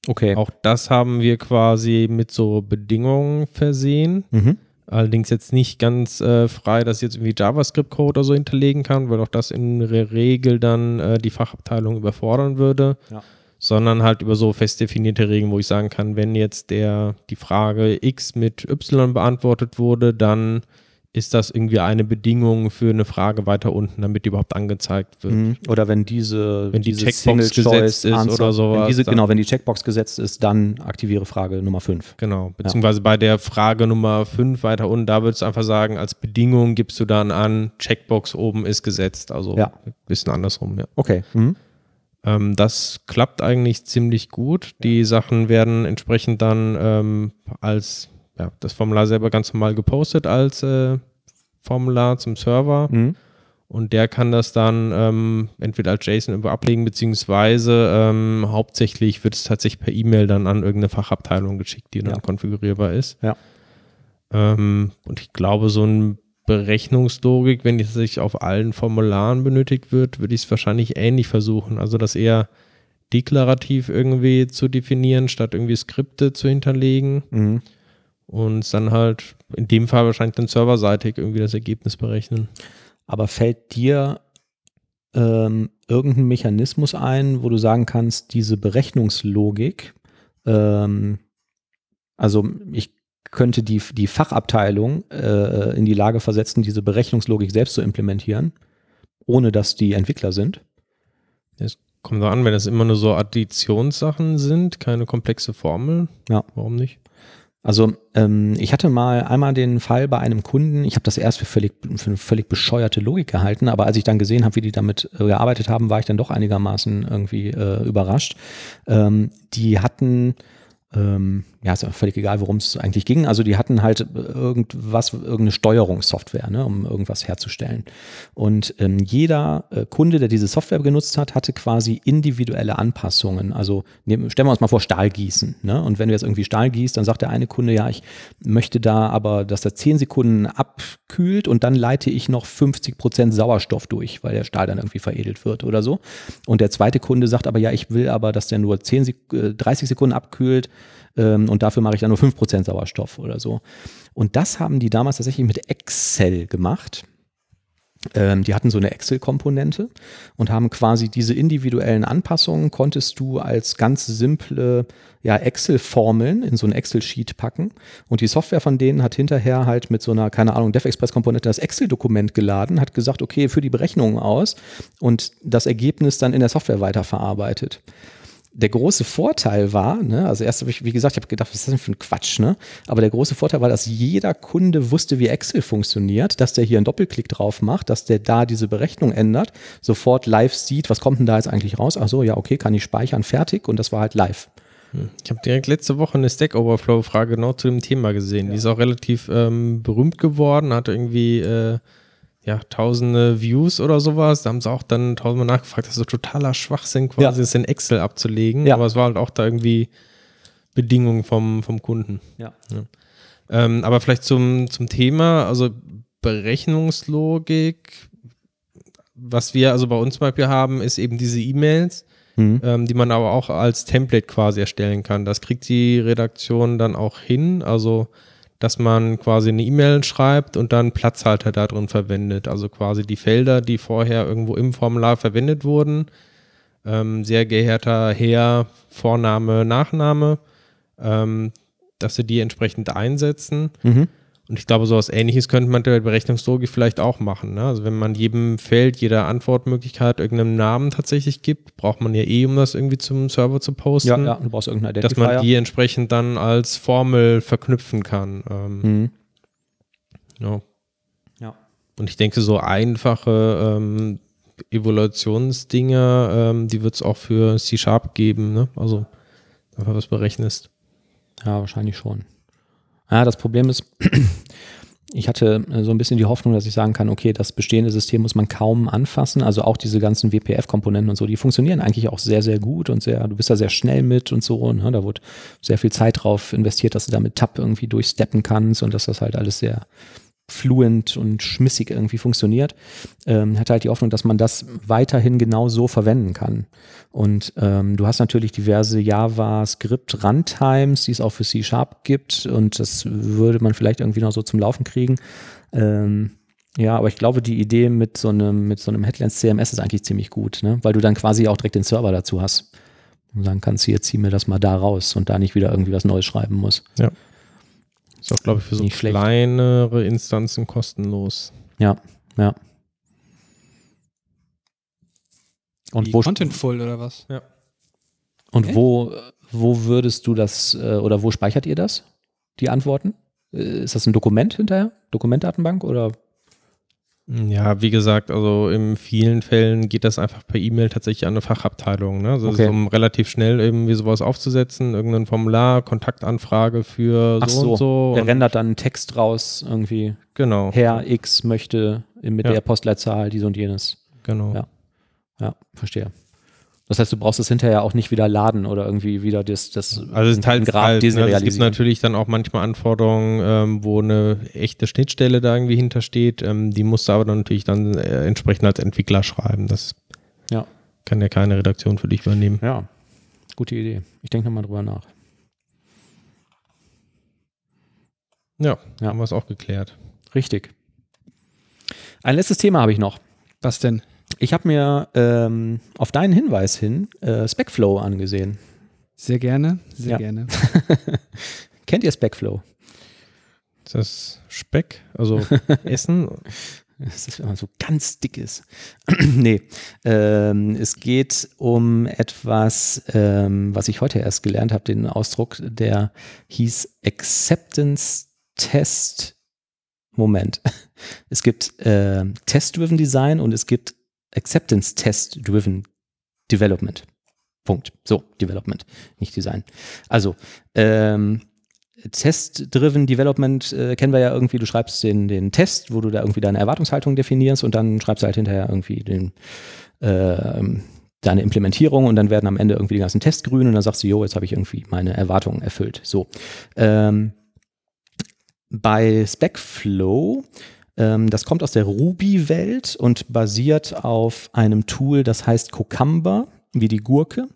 Okay. auch das haben wir quasi mit so Bedingungen versehen. Mhm. Allerdings jetzt nicht ganz äh, frei, dass ich jetzt irgendwie JavaScript-Code oder so hinterlegen kann, weil auch das in der Regel dann äh, die Fachabteilung überfordern würde. Ja. Sondern halt über so fest definierte Regeln, wo ich sagen kann, wenn jetzt der die Frage X mit Y beantwortet wurde, dann ist das irgendwie eine Bedingung für eine Frage weiter unten, damit die überhaupt angezeigt wird. Mhm. Oder wenn diese, Wenn die diese Checkbox gesetzt ist Answer- oder sowas, Wenn diese, genau, wenn die Checkbox gesetzt ist, dann aktiviere Frage Nummer 5. Genau, beziehungsweise bei der Frage Nummer 5 weiter unten, da würdest du einfach sagen, als Bedingung gibst du dann an, Checkbox oben ist gesetzt. Also Ja. ein bisschen andersrum, ja. Okay. Mhm. Ähm, das klappt eigentlich ziemlich gut. Die Sachen werden entsprechend dann ähm, als, ja, das Formular selber ganz normal gepostet als äh, Formular zum Server. Mhm. Und der kann das dann ähm, entweder als JSON irgendwo ablegen, beziehungsweise ähm, hauptsächlich wird es tatsächlich per E-Mail dann an irgendeine Fachabteilung geschickt, die dann Ja. konfigurierbar ist. Ja. Ähm, und ich glaube, so eine Berechnungslogik, wenn die sich auf allen Formularen benötigt wird, würde ich es wahrscheinlich ähnlich versuchen. Also das eher deklarativ irgendwie zu definieren, statt irgendwie Skripte zu hinterlegen Mhm. Und dann halt in dem Fall wahrscheinlich dann serverseitig irgendwie das Ergebnis berechnen. Aber fällt dir ähm, irgendein Mechanismus ein, wo du sagen kannst, diese Berechnungslogik, ähm, also ich könnte die, die Fachabteilung äh, in die Lage versetzen, diese Berechnungslogik selbst zu implementieren, ohne dass die Entwickler sind? Kommt so an, wenn das immer nur so Additionssachen sind, keine komplexe Formel. Ja. Warum nicht? Also ähm, ich hatte mal einmal den Fall bei einem Kunden, ich habe das erst für völlig, für eine völlig bescheuerte Logik gehalten, aber als ich dann gesehen habe, wie die damit äh, gearbeitet haben, war ich dann doch einigermaßen irgendwie äh, überrascht. Ähm, die hatten, ähm, ja, ist ja völlig egal, worum es eigentlich ging. Also die hatten halt irgendwas, irgendeine Steuerungssoftware, ne, um irgendwas herzustellen. Und ähm, jeder äh, Kunde, der diese Software genutzt hat, hatte quasi individuelle Anpassungen. Also nehmen, stellen wir uns mal vor, Stahl gießen. Ne? Und wenn du jetzt irgendwie Stahl gießt, dann sagt der eine Kunde, ja, ich möchte da aber, dass er 10 Sekunden abkühlt und dann leite ich noch 50 Prozent Sauerstoff durch, weil der Stahl dann irgendwie veredelt wird oder so. Und der zweite Kunde sagt aber, ja, ich will aber, dass der nur 10 Sek äh, 30 Sekunden abkühlt ähm, und dafür mache ich dann nur 5% Sauerstoff oder so. Und das haben die damals tatsächlich mit Excel gemacht. Ähm, die hatten so eine Excel-Komponente und haben quasi diese individuellen Anpassungen konntest du als ganz simple ja, Excel-Formeln in so ein Excel-Sheet packen. Und die Software von denen hat hinterher halt mit so einer, keine Ahnung, DevExpress-Komponente das Excel-Dokument geladen, hat gesagt, okay, für die Berechnungen aus und das Ergebnis dann in der Software weiterverarbeitet der große Vorteil war, ne, also erst habe ich, wie gesagt, ich habe gedacht, was ist das denn für ein Quatsch, ne? Aber der große Vorteil war, dass jeder Kunde wusste, wie Excel funktioniert, dass der hier einen Doppelklick drauf macht, dass der da diese Berechnung ändert, sofort live sieht, was kommt denn da jetzt eigentlich raus? Ach so, ja, okay, kann ich speichern, fertig und das war halt live. Ich habe direkt letzte Woche eine Stack Overflow-Frage genau zu dem Thema gesehen. Die ist auch relativ ähm, berühmt geworden, hatte irgendwie äh, ja, tausende Views oder sowas. Da haben sie auch dann tausendmal nachgefragt, das ist so totaler Schwachsinn, quasi Ja. in Excel abzulegen. Ja. Aber es war halt auch da irgendwie Bedingungen vom, vom Kunden. Ja. Ähm, aber vielleicht zum, zum Thema, also Berechnungslogik, was wir also bei uns zum Beispiel haben, ist eben diese E-Mails, Mhm. ähm, die man aber auch als Template quasi erstellen kann. Das kriegt die Redaktion dann auch hin, also dass man quasi eine E-Mail schreibt und dann Platzhalter da drin verwendet. Also quasi die Felder, die vorher irgendwo im Formular verwendet wurden. Ähm, sehr geehrter Herr, Vorname, Nachname, ähm, dass sie die entsprechend einsetzen. Mhm. Und ich glaube, sowas ähnliches könnte man der Berechnungslogik vielleicht auch machen. Ne? Also wenn man jedem Feld, jeder Antwortmöglichkeit irgendeinem Namen tatsächlich gibt, braucht man ja eh, um das irgendwie zum Server zu posten, Ja, ja, du brauchst irgendeinen dass Identifier. man die entsprechend dann als Formel verknüpfen kann. Ähm, Mhm. ja. Ja. Und ich denke, so einfache ähm, Evaluationsdinger, ähm, die wird es auch für C-Sharp geben. Ne? Also einfach was berechnest. Ja, wahrscheinlich schon. Ja, das Problem ist, ich hatte äh, so ein bisschen die Hoffnung, dass ich sagen kann, okay, das bestehende System muss man kaum anfassen. Also auch diese ganzen WPF-Komponenten und so, die funktionieren eigentlich auch sehr, sehr gut und sehr, du bist da sehr schnell mit und so. Ne? Da wurde sehr viel Zeit drauf investiert, dass du da mit Tab irgendwie durchsteppen kannst und dass das halt alles sehr fluent und schmissig irgendwie funktioniert, ähm, hat halt die Hoffnung, dass man das weiterhin genau so verwenden kann. Und ähm, du hast natürlich diverse JavaScript-Runtimes, die es auch für C-Sharp gibt und das würde man vielleicht irgendwie noch so zum Laufen kriegen. Ähm, ja, aber ich glaube, die Idee mit so einem, mit so einem Headlands CMS ist eigentlich ziemlich gut, ne? weil du dann quasi auch direkt den Server dazu hast. Und sagen kannst, hier, zieh mir das mal da raus und da nicht wieder irgendwie was Neues schreiben muss. Ja. Ist auch, glaube ich, für so Nicht schlecht. kleinere Instanzen kostenlos. Ja, ja. Und Wie wo, Contentful oder was? und Echt? wo, wo würdest du das äh, oder wo speichert ihr das? Die Antworten? Äh, Ist das ein Dokument hinterher? Dokumentdatenbank oder? Ja, wie gesagt, also in vielen Fällen geht das einfach per E-Mail tatsächlich an eine Fachabteilung. Ne? Also Okay. ist, um relativ schnell irgendwie sowas aufzusetzen, irgendein Formular, Kontaktanfrage für so, so, und so. der und, rendert dann einen Text raus, irgendwie, genau. Herr X möchte mit Ja. der Postleitzahl dies und jenes. genau. Ja. Ja, verstehe. Das heißt, du brauchst es hinterher auch nicht wieder laden oder irgendwie wieder das, das Also es ist halt, ne? also es gibt natürlich dann auch manchmal Anforderungen, ähm, wo eine echte Schnittstelle da irgendwie hintersteht. Ähm, die musst du aber dann natürlich dann äh, entsprechend als Entwickler schreiben. Das Ja. kann ja keine Redaktion für dich übernehmen. Ja, gute Idee. Ich denke nochmal drüber nach. Ja, Ja. haben wir es auch geklärt. Richtig. Ein letztes Thema habe ich noch. Was denn? Ich habe mir ähm, auf deinen Hinweis hin äh, Specflow angesehen. Sehr gerne, sehr Ja. gerne. Kennt ihr Specflow? Ist das Speck? Also Essen? Das ist, wenn man so ganz dick ist. nee, ähm, es geht um etwas, ähm, was ich heute erst gelernt habe, den Ausdruck, der hieß Acceptance Test. Moment. Es gibt äh, Test-Driven Design und es gibt Acceptance Test-Driven Development. Punkt. So, Development, nicht Design. Also, ähm, Test-Driven Development äh, kennen wir ja irgendwie, du schreibst den, den Test, wo du da irgendwie deine Erwartungshaltung definierst und dann schreibst du halt hinterher irgendwie den, ähm, deine Implementierung und dann werden am Ende irgendwie die ganzen Tests grün und dann sagst du, jo, jetzt habe ich irgendwie meine Erwartungen erfüllt. So. Ähm, bei Specflow, das kommt aus der Ruby-Welt und basiert auf einem Tool, das heißt Cucumber, wie die Gurke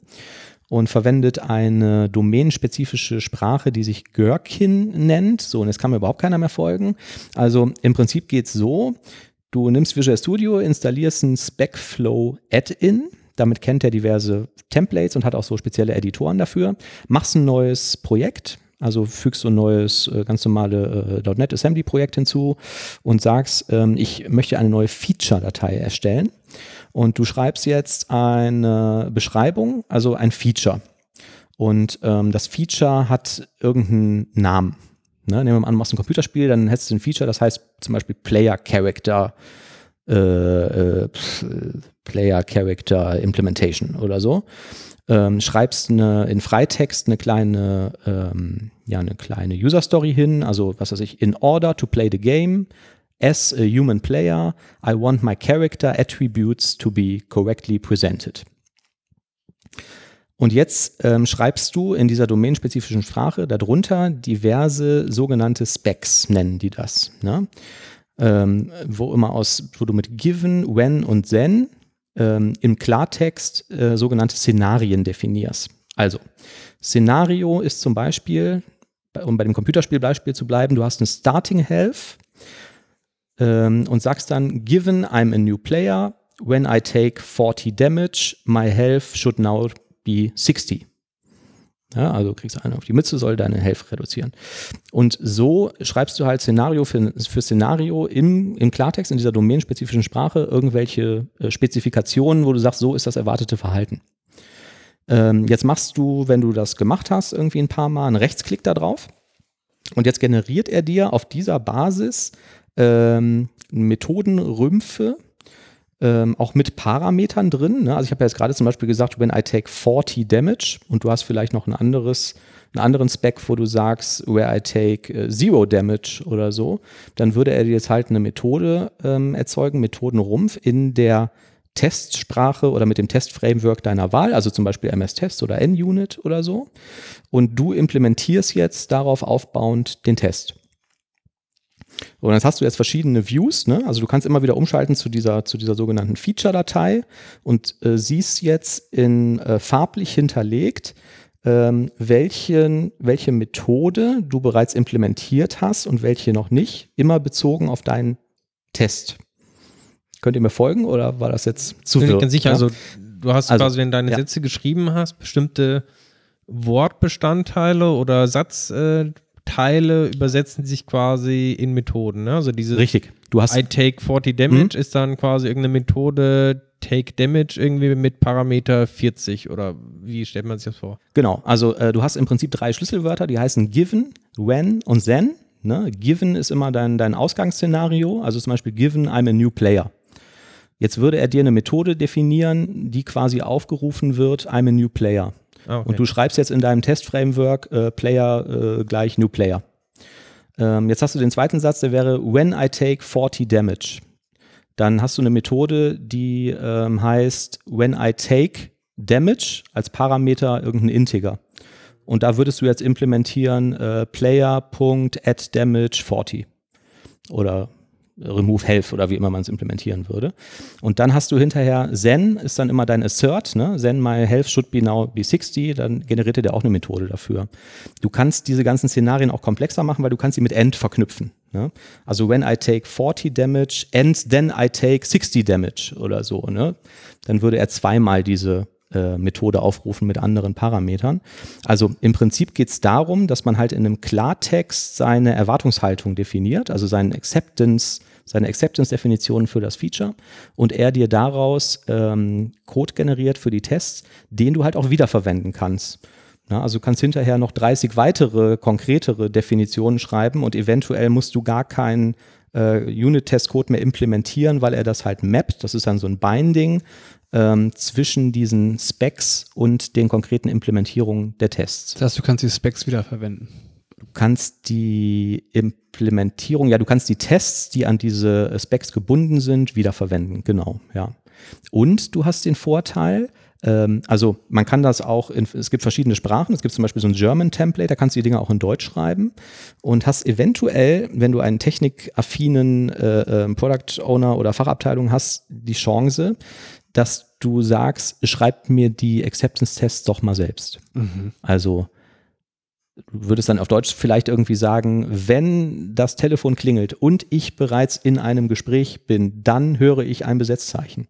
und verwendet eine domänenspezifische Sprache, die sich Gherkin nennt. So, und jetzt kann mir überhaupt keiner mehr folgen. Also im Prinzip geht es so, du nimmst Visual Studio, installierst ein Specflow Add-in, damit kennt er diverse Templates und hat auch so spezielle Editoren dafür, machst ein neues Projekt, also fügst so ein neues, äh, ganz normale äh, .NET Assembly Projekt hinzu und sagst, ähm, ich möchte eine neue Feature-Datei erstellen. Und du schreibst jetzt eine Beschreibung, also ein Feature. Und ähm, das Feature hat irgendeinen Namen. Ne? Nehmen wir mal an, du machst ein Computerspiel, dann hättest du ein Feature, das heißt zum Beispiel Player Character, äh, äh, äh, Player Character Implementation oder so. Ähm, schreibst eine, in Freitext eine kleine, ähm, ja, eine kleine User Story hin, also was weiß ich, in order to play the game, as a human player, I want my character attributes to be correctly presented. Und jetzt ähm, schreibst du in dieser domänenspezifischen Sprache darunter diverse sogenannte Specs, nennen die das. Ne? Ähm, wo immer aus, wo du mit given, when und then ähm, im Klartext äh, sogenannte Szenarien definierst. Also, Szenario ist zum Beispiel, bei- um bei dem Computerspielbeispiel zu bleiben, du hast eine Starting Health ähm, und sagst dann, given I'm a new player, when I take 40 damage, my health should now be 60. Ja, also kriegst du einen auf die Mütze, soll deine Health reduzieren. Und so schreibst du halt Szenario für, für Szenario im, im Klartext in dieser domänenspezifischen Sprache irgendwelche äh, Spezifikationen, wo du sagst, so ist das erwartete Verhalten. Ähm, jetzt machst du, wenn du das gemacht hast, irgendwie ein paar Mal einen Rechtsklick da drauf. Und jetzt generiert er dir auf dieser Basis ähm, Methodenrümpfe, ähm, auch mit Parametern drin. Ne? Also ich habe ja jetzt gerade zum Beispiel gesagt, when I take 40 Damage und du hast vielleicht noch ein anderes, einen anderen Spec, wo du sagst, where I take äh, Zero Damage oder so, dann würde er dir jetzt halt eine Methode ähm, erzeugen, Methodenrumpf in der Testsprache oder mit dem Testframework deiner Wahl, also zum Beispiel MS-Test oder NUnit oder so. Und du implementierst jetzt darauf aufbauend den Test. Und jetzt hast du jetzt verschiedene Views, ne? Also du kannst immer wieder umschalten zu dieser, zu dieser sogenannten Feature-Datei und äh, siehst jetzt in äh, farblich hinterlegt, ähm, welchen, welche Methode du bereits implementiert hast und welche noch nicht, immer bezogen auf deinen Test. Könnt ihr mir folgen oder war das jetzt zu ich ganz sicher. Ja? Also, du hast Also, quasi, wenn du deine ja. Sätze geschrieben hast, bestimmte Wortbestandteile oder Satzteile übersetzen sich quasi in Methoden. Ne? Also diese Richtig. Du hast I take 40 Damage ist dann quasi irgendeine Methode Take Damage irgendwie mit Parameter 40 oder wie stellt man sich das vor? Genau, also äh, du hast im Prinzip drei Schlüsselwörter, die heißen given, when und then. Ne? Given ist immer dein, dein Ausgangsszenario, also zum Beispiel given I'm a new player. Jetzt würde er dir eine Methode definieren, die quasi aufgerufen wird, I'm a new player. Ah, okay. Und du schreibst jetzt in deinem Testframework äh, Player äh, gleich New Player. Ähm, jetzt hast du den zweiten Satz, der wäre When I take 40 Damage. Dann hast du eine Methode, die ähm, heißt When I take Damage als Parameter irgendein Integer. Und da würdest du jetzt implementieren äh, Player.addDamage40 oder remove health oder wie immer man es implementieren würde. Und dann hast du hinterher Zen ist dann immer dein Assert, ne? Zen my health should be now be 60, dann generiert er dir auch eine Methode dafür. Du kannst diese ganzen Szenarien auch komplexer machen, weil du kannst sie mit end verknüpfen. Ne? Also when I take 40 damage and then I take 60 damage oder so, ne? Dann würde er zweimal diese äh, Methode aufrufen mit anderen Parametern. Also im Prinzip geht es darum, dass man halt in einem Klartext seine Erwartungshaltung definiert, also seinen Acceptance, seine Acceptance-Definition für das Feature und er dir daraus ähm, Code generiert für die Tests, den du halt auch wiederverwenden kannst. Ja, also du kannst hinterher noch 30 weitere konkretere Definitionen schreiben und eventuell musst du gar keinen äh, Unit-Test-Code mehr implementieren, weil er das halt mappt. Das ist dann so ein Binding ähm, zwischen diesen Specs und den konkreten Implementierungen der Tests. Das heißt, du kannst die Specs wiederverwenden. Du kannst die Implementierung, ja, du kannst die Tests, die an diese Specs gebunden sind, wiederverwenden. Genau, ja. Und du hast den Vorteil, ähm, also man kann das auch, in, es gibt verschiedene Sprachen, es gibt zum Beispiel so ein German-Template, da kannst du die Dinge auch in Deutsch schreiben und hast eventuell, wenn du einen technikaffinen äh, äh, Product Owner oder Fachabteilung hast, die Chance, dass du sagst, schreib mir die Acceptance-Tests doch mal selbst. Also du würdest dann auf Deutsch vielleicht irgendwie sagen, wenn das Telefon klingelt und ich bereits in einem Gespräch bin, dann höre ich ein Besetzzeichen.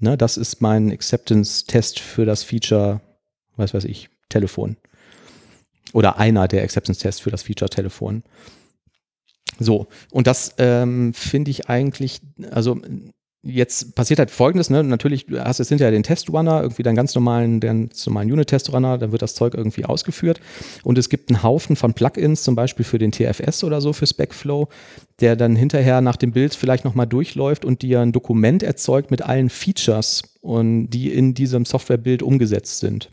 Ne, das ist mein Acceptance-Test für das Feature, was weiß ich, Telefon. Oder einer der Acceptance-Tests für das Feature Telefon. So, und das ähm, finde ich eigentlich, also jetzt passiert halt folgendes, ne? Natürlich, du hast jetzt hinterher den Testrunner, irgendwie deinen ganz normalen, den normalen Unit-Testrunner, dann wird das Zeug irgendwie ausgeführt. Und es gibt einen Haufen von Plugins, zum Beispiel für den TFS oder so, für Specflow, der dann hinterher nach dem Bild vielleicht nochmal durchläuft und dir ein Dokument erzeugt mit allen Features und die in diesem Softwarebild umgesetzt sind.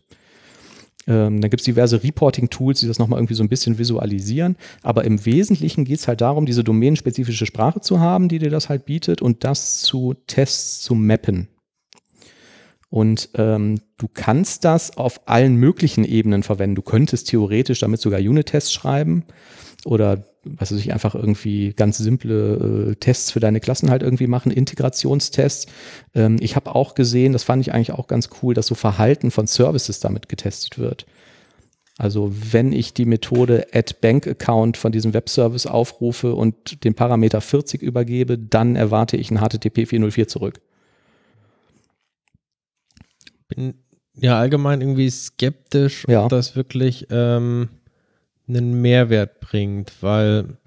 Ähm, dann gibt es diverse Reporting-Tools, die das nochmal irgendwie so ein bisschen visualisieren. Aber im Wesentlichen geht es halt darum, diese domänenspezifische Sprache zu haben, die dir das halt bietet und das zu Tests zu mappen. Und ähm, du kannst das auf allen möglichen Ebenen verwenden. Du könntest theoretisch damit sogar Unit-Tests schreiben oder was weiß ich, einfach irgendwie ganz simple äh, Tests für deine Klassen halt irgendwie machen, Integrationstests. Ähm, ich habe auch gesehen, das fand ich eigentlich auch ganz cool, dass so Verhalten von Services damit getestet wird. Also wenn ich die Methode add bank account von diesem Webservice aufrufe und den Parameter 40 übergebe, dann erwarte ich ein HTTP 404 zurück. bin ja allgemein irgendwie skeptisch, Ja. ob das wirklich ähm, einen Mehrwert bringt, weil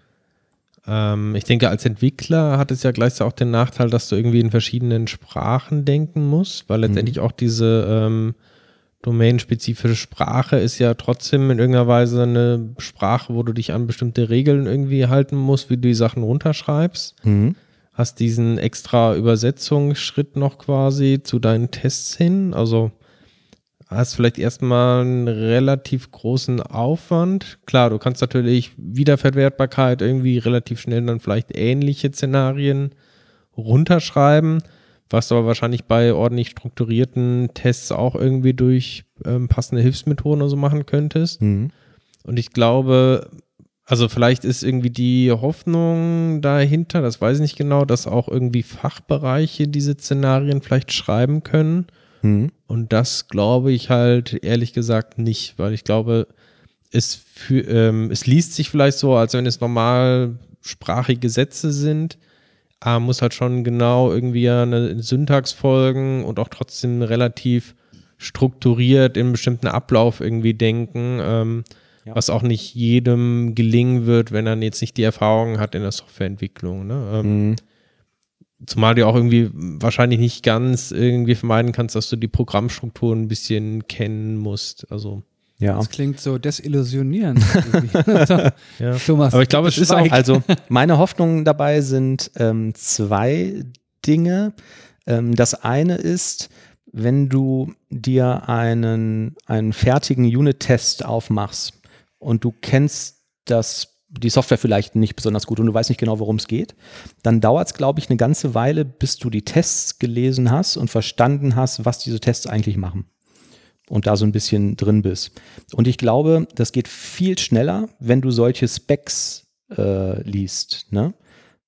ähm, ich denke, als Entwickler hat es ja gleichzeitig auch den Nachteil, dass du irgendwie in verschiedenen Sprachen denken musst, weil letztendlich auch diese ähm, domänenspezifische Sprache ist ja trotzdem in irgendeiner Weise eine Sprache, wo du dich an bestimmte Regeln irgendwie halten musst, wie du die Sachen runterschreibst. Mhm. hast diesen extra Übersetzungsschritt noch quasi zu deinen Tests hin. Also hast vielleicht erstmal einen relativ großen Aufwand. Klar, du kannst natürlich Wiederverwertbarkeit irgendwie relativ schnell dann vielleicht ähnliche Szenarien runterschreiben, was du aber wahrscheinlich bei ordentlich strukturierten Tests auch irgendwie durch ähm, passende Hilfsmethoden oder so machen könntest. Mhm. Und ich glaube, also vielleicht ist irgendwie die Hoffnung dahinter, das weiß ich nicht genau, dass auch irgendwie Fachbereiche diese Szenarien vielleicht schreiben können. Mhm. Und das glaube ich halt ehrlich gesagt nicht, weil ich glaube, es, für, ähm, es liest sich vielleicht so, als wenn es normalsprachige Sätze sind, aber muss halt schon genau irgendwie eine Syntax folgen und auch trotzdem relativ strukturiert in einen bestimmten Ablauf irgendwie denken, ähm, Ja. was auch nicht jedem gelingen wird, wenn er jetzt nicht die Erfahrung hat in der Softwareentwicklung. Ne? Ähm, Mhm. Zumal du auch irgendwie wahrscheinlich nicht ganz irgendwie vermeiden kannst, dass du die Programmstruktur ein bisschen kennen musst. Also, Ja. Das klingt so desillusionierend. irgendwie. ja. Thomas. Aber ich glaube, es ist auch-. Also meine Hoffnungen dabei sind ähm, zwei Dinge. Ähm, das eine ist, wenn du dir einen, einen fertigen Unit-Test aufmachst und du kennst das, die Software vielleicht nicht besonders gut und du weißt nicht genau, worum es geht, dann dauert es, glaube ich, eine ganze Weile, bis du die Tests gelesen hast und verstanden hast, was diese Tests eigentlich machen. Und da so ein bisschen drin bist. Und ich glaube, das geht viel schneller, wenn du solche Specs äh, liest. Ne?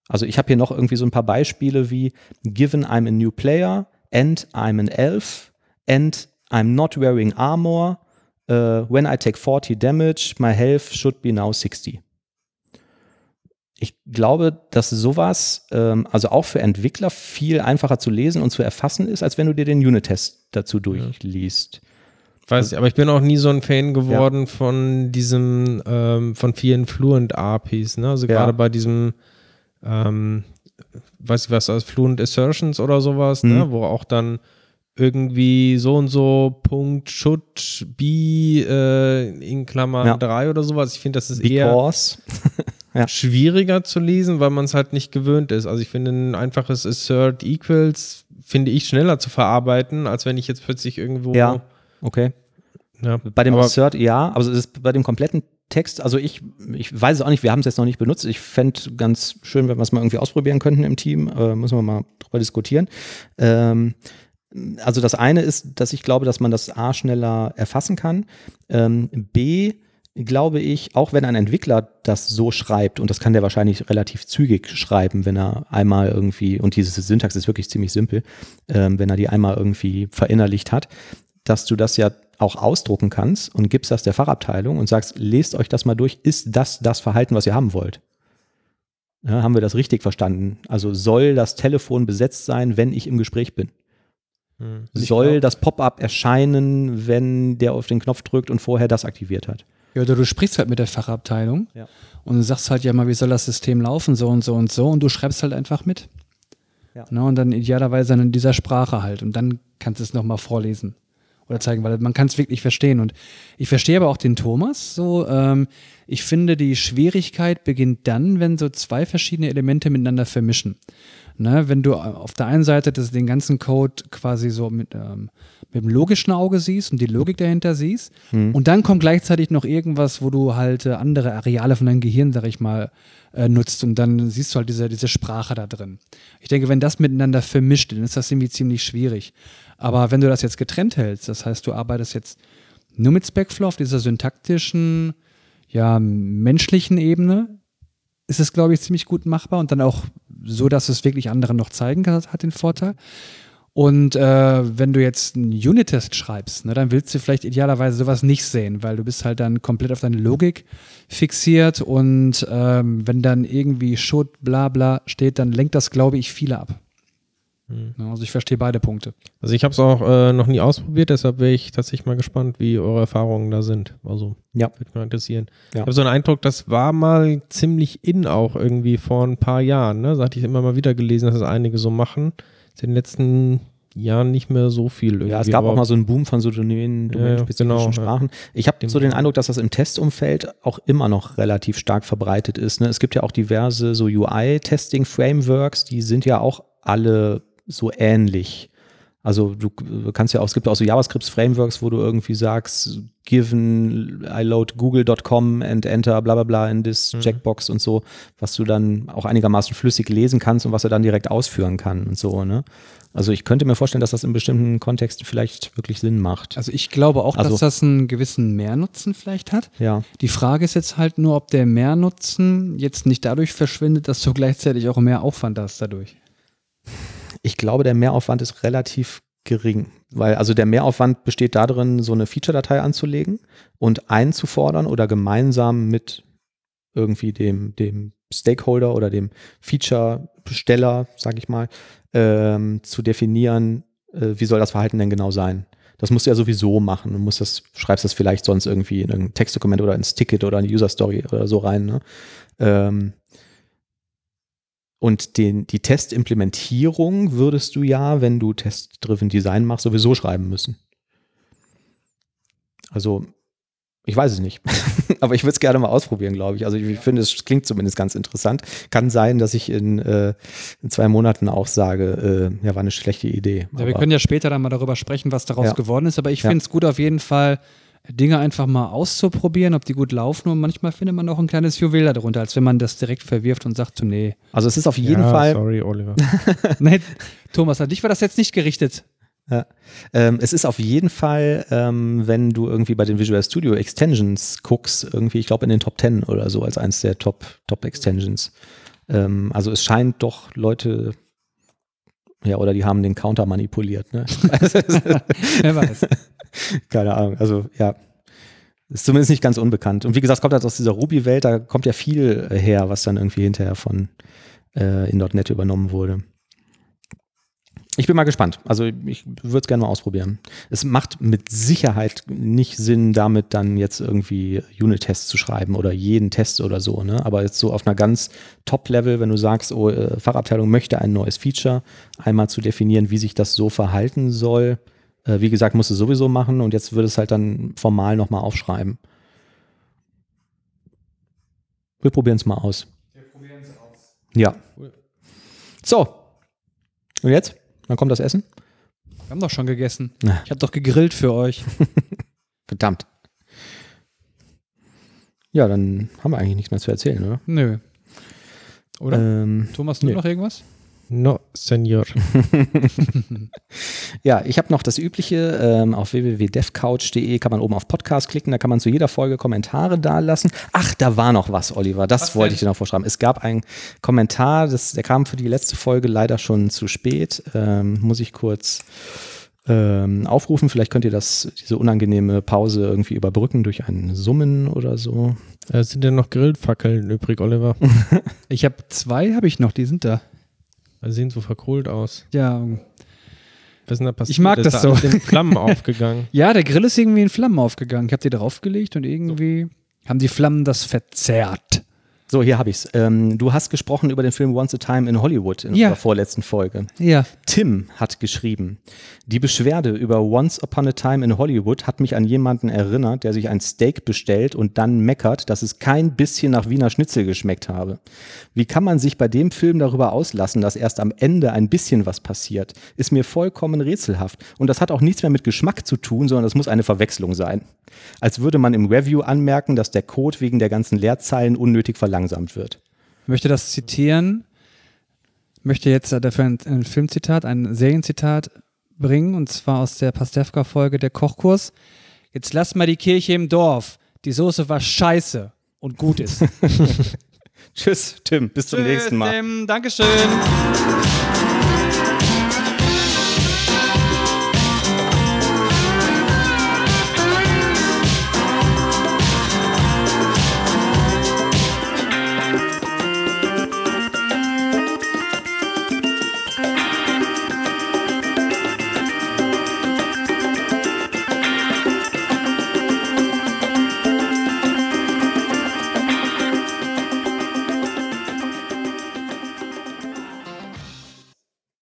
Also ich habe hier noch irgendwie so ein paar Beispiele wie Given I'm a new player and I'm an elf and I'm not wearing armor. Uh, when I take 40 damage, my health should be now 60. Ich glaube, dass sowas, ähm, also auch für Entwickler, viel einfacher zu lesen und zu erfassen ist, als wenn du dir den Unit-Test dazu durchliest. weiß ich, aber ich bin auch nie so ein Fan geworden von diesem, ähm, von vielen Fluent APIs, ne? Also Ja. gerade bei diesem, ähm, weiß ich was, also Fluent Assertions oder sowas, Mhm. ne? Wo auch dann irgendwie so und so Punkt should be äh, in Klammern Ja. 3 oder sowas. Ich finde, das ist eher Because, Ja. schwieriger zu lesen, weil man es halt nicht gewöhnt ist. Also ich finde ein einfaches Assert Equals finde ich schneller zu verarbeiten, als wenn ich jetzt plötzlich irgendwo Ja. okay. ja. Bei dem Assert ja, also es ist bei dem kompletten Text, also ich, ich weiß es auch nicht, wir haben es jetzt noch nicht benutzt. Ich fände ganz schön, wenn wir es mal irgendwie ausprobieren könnten im Team. Äh, müssen wir mal drüber diskutieren. Ähm, also das eine ist, dass ich glaube, dass man das A schneller erfassen kann. Ähm, B glaube ich, auch wenn ein Entwickler das so schreibt, und das kann der wahrscheinlich relativ zügig schreiben, wenn er einmal irgendwie, und diese Syntax ist wirklich ziemlich simpel, ähm, wenn er die einmal irgendwie verinnerlicht hat, dass du das ja auch ausdrucken kannst und gibst das der Fachabteilung und sagst, lest euch das mal durch, ist das das Verhalten, was ihr haben wollt? Ja, haben wir das richtig verstanden? Also soll das Telefon besetzt sein, wenn ich im Gespräch bin? Hm. Soll das Pop-up erscheinen, wenn der auf den Knopf drückt und vorher das aktiviert hat? Ja, oder du sprichst halt mit der Fachabteilung Ja. und du sagst halt ja mal, wie soll das System laufen, so und so und so und du schreibst halt einfach mit. Ja. Ne, und dann idealerweise in dieser Sprache halt und dann kannst du es nochmal vorlesen oder zeigen, weil man kann es wirklich verstehen. Und ich verstehe aber auch den Thomas so. Ähm, ich finde, die Schwierigkeit beginnt dann, wenn so zwei verschiedene Elemente miteinander vermischen. Ne, wenn du auf der einen Seite das, den ganzen Code quasi so mit, ähm, mit dem logischen Auge siehst und die Logik dahinter siehst und dann kommt gleichzeitig noch irgendwas, wo du halt äh, andere Areale von deinem Gehirn, sag ich mal, äh, nutzt und dann siehst du halt diese, diese Sprache da drin. Ich denke, wenn das miteinander vermischt, dann ist das irgendwie ziemlich schwierig. Aber wenn du das jetzt getrennt hältst, das heißt, du arbeitest jetzt nur mit Specflow auf dieser syntaktischen, ja, menschlichen Ebene, ist es, glaube ich, ziemlich gut machbar und dann auch so, dass es wirklich anderen noch zeigen kann, hat den Vorteil. Und äh, wenn du jetzt einen Unit-Test schreibst, ne, dann willst du vielleicht idealerweise sowas nicht sehen, weil du bist halt dann komplett auf deine Logik fixiert und ähm, wenn dann irgendwie Should, bla bla steht, dann lenkt das, glaube ich, viele ab. Ja, Also ich verstehe beide Punkte. Also ich habe es auch äh, noch nie ausprobiert, deshalb wäre ich tatsächlich mal gespannt, wie eure Erfahrungen da sind. Also Ja. würde mich interessieren. Ja. Ich habe so einen Eindruck, das war mal ziemlich in auch irgendwie vor ein paar Jahren. Ne? Das hatte ich immer mal wieder gelesen, dass das einige so machen. In den letzten Jahren nicht mehr so viel. Irgendwie. Ja, es gab aber auch mal so einen Boom von so domänen- domänenspezifischen genau, ja. Sprachen. Ich habe so den Eindruck, dass das im Testumfeld auch immer noch relativ stark verbreitet ist. Ne? Es gibt ja auch diverse so UI-Testing-Frameworks, die sind ja auch alle so ähnlich. Also du kannst ja auch, es gibt auch so JavaScript-Frameworks, wo du irgendwie sagst, given I load google.com and enter bla bla bla in this Mhm. Checkbox und so, was du dann auch einigermaßen flüssig lesen kannst und was er dann direkt ausführen kann und so, ne? Also ich könnte mir vorstellen, dass das in bestimmten Kontexten vielleicht wirklich Sinn macht. Also ich glaube auch, Also- dass das einen gewissen Mehrnutzen vielleicht hat. Ja. Die Frage ist jetzt halt nur, ob der Mehrnutzen jetzt nicht dadurch verschwindet, dass du gleichzeitig auch mehr Aufwand hast dadurch. Ich glaube, der Mehraufwand ist relativ gering, weil also der Mehraufwand besteht darin, so eine Feature-Datei anzulegen und einzufordern oder gemeinsam mit irgendwie dem, dem Stakeholder oder dem Feature-Besteller, sage ich mal, ähm, zu definieren, äh, wie soll das Verhalten denn genau sein. Das musst du ja sowieso machen. Du musst das, schreibst das vielleicht sonst irgendwie in irgendein Textdokument oder ins Ticket oder in die User-Story oder so rein. Ne? Ähm, und den, die Testimplementierung würdest du ja, wenn du Test-Driven Design machst, sowieso schreiben müssen. Also, ich weiß es nicht. Aber ich würde es gerne mal ausprobieren, glaube ich. Also ich finde, es klingt zumindest ganz interessant. Kann sein, dass ich in, äh, in zwei Monaten auch sage, äh, ja, war eine schlechte Idee. Ja, wir können ja später dann mal darüber sprechen, was daraus Ja. geworden ist, aber ich Ja. finde es gut auf jeden Fall, Dinge einfach mal auszuprobieren, ob die gut laufen und manchmal findet man auch ein kleines Juwel darunter, als wenn man das direkt verwirft und sagt so, nee. also es ist auf jeden ja, Fall, Sorry, Oliver. nee Thomas, an dich war das jetzt nicht gerichtet. Ja. Ähm, es ist auf jeden Fall, ähm, wenn du irgendwie bei den Visual Studio Extensions guckst, irgendwie, ich glaube in den Top 10 oder so, als eins der Top, Top Extensions. Ähm, also es scheint doch Leute, ja, oder die haben den Counter manipuliert, ne? Wer weiß. Keine Ahnung. Also ja, ist zumindest nicht ganz unbekannt. Und wie gesagt, es kommt halt aus dieser Ruby-Welt, da kommt ja viel her, was dann irgendwie hinterher von äh, in .NET übernommen wurde. Ich bin mal gespannt. Also ich würde es gerne mal ausprobieren. Es macht mit Sicherheit nicht Sinn, damit dann jetzt irgendwie Unit-Tests zu schreiben oder jeden Test oder so. Ne? Aber jetzt so auf einer ganz Top-Level, wenn du sagst, oh, äh, Fachabteilung möchte ein neues Feature, einmal zu definieren, wie sich das so verhalten soll. Äh, wie gesagt, musst du sowieso machen und jetzt würde es halt dann formal nochmal aufschreiben. Wir probieren es mal aus. Wir probieren es aus. Ja. So. Und jetzt? Wann kommt das Essen? Wir haben doch schon gegessen. Na. Ich habe doch gegrillt für euch. Verdammt. Ja, dann haben wir eigentlich nichts mehr zu erzählen, oder? Nö. Oder? Ähm, Thomas, du nee. noch irgendwas? No, Senor. Ja, ich habe noch das Übliche. Ähm, auf www.devcouch.de kann man oben auf Podcast klicken. Da kann man zu jeder Folge Kommentare dalassen. Ach, da war noch was, Oliver. Das Was wollte denn? ich dir noch vorschreiben. Es gab einen Kommentar, das, der kam für die letzte Folge leider schon zu spät. Ähm, muss ich kurz ähm, aufrufen. Vielleicht könnt ihr das, diese unangenehme Pause irgendwie überbrücken durch ein Summen oder so. Äh, sind denn noch Grillfackeln übrig, Oliver? Ich habe zwei, habe ich noch, die sind da. Die sehen so verkohlt aus. Ja, Was ist denn da passiert? Ich mag Ist das da so. in Flammen aufgegangen. ja, der Grill ist irgendwie in Flammen aufgegangen. Ich habe die draufgelegt und irgendwie haben die Flammen das verzerrt. So, hier habe ich's. Ähm, du hast gesprochen über den Film Once a Time in Hollywood in Ja. unserer vorletzten Folge. Ja. Tim hat geschrieben, die Beschwerde über Once Upon a Time in Hollywood hat mich an jemanden erinnert, der sich ein Steak bestellt und dann meckert, dass es kein bisschen nach Wiener Schnitzel geschmeckt habe. Wie kann man sich bei dem Film darüber auslassen, dass erst am Ende ein bisschen was passiert? Ist mir vollkommen rätselhaft. Und das hat auch nichts mehr mit Geschmack zu tun, sondern das muss eine Verwechslung sein. Als würde man im Review anmerken, dass der Code wegen der ganzen Leerzeilen unnötig verlangsamt wird. Ich möchte das zitieren, möchte jetzt dafür ein, ein Filmzitat, ein Serienzitat bringen, und zwar aus der Pastewka-Folge Der Kochkurs. Jetzt lass mal die Kirche im Dorf. Die Soße war scheiße und gut ist. Tschüss, Tim. Bis zum nächsten Mal. Tim, Dankeschön.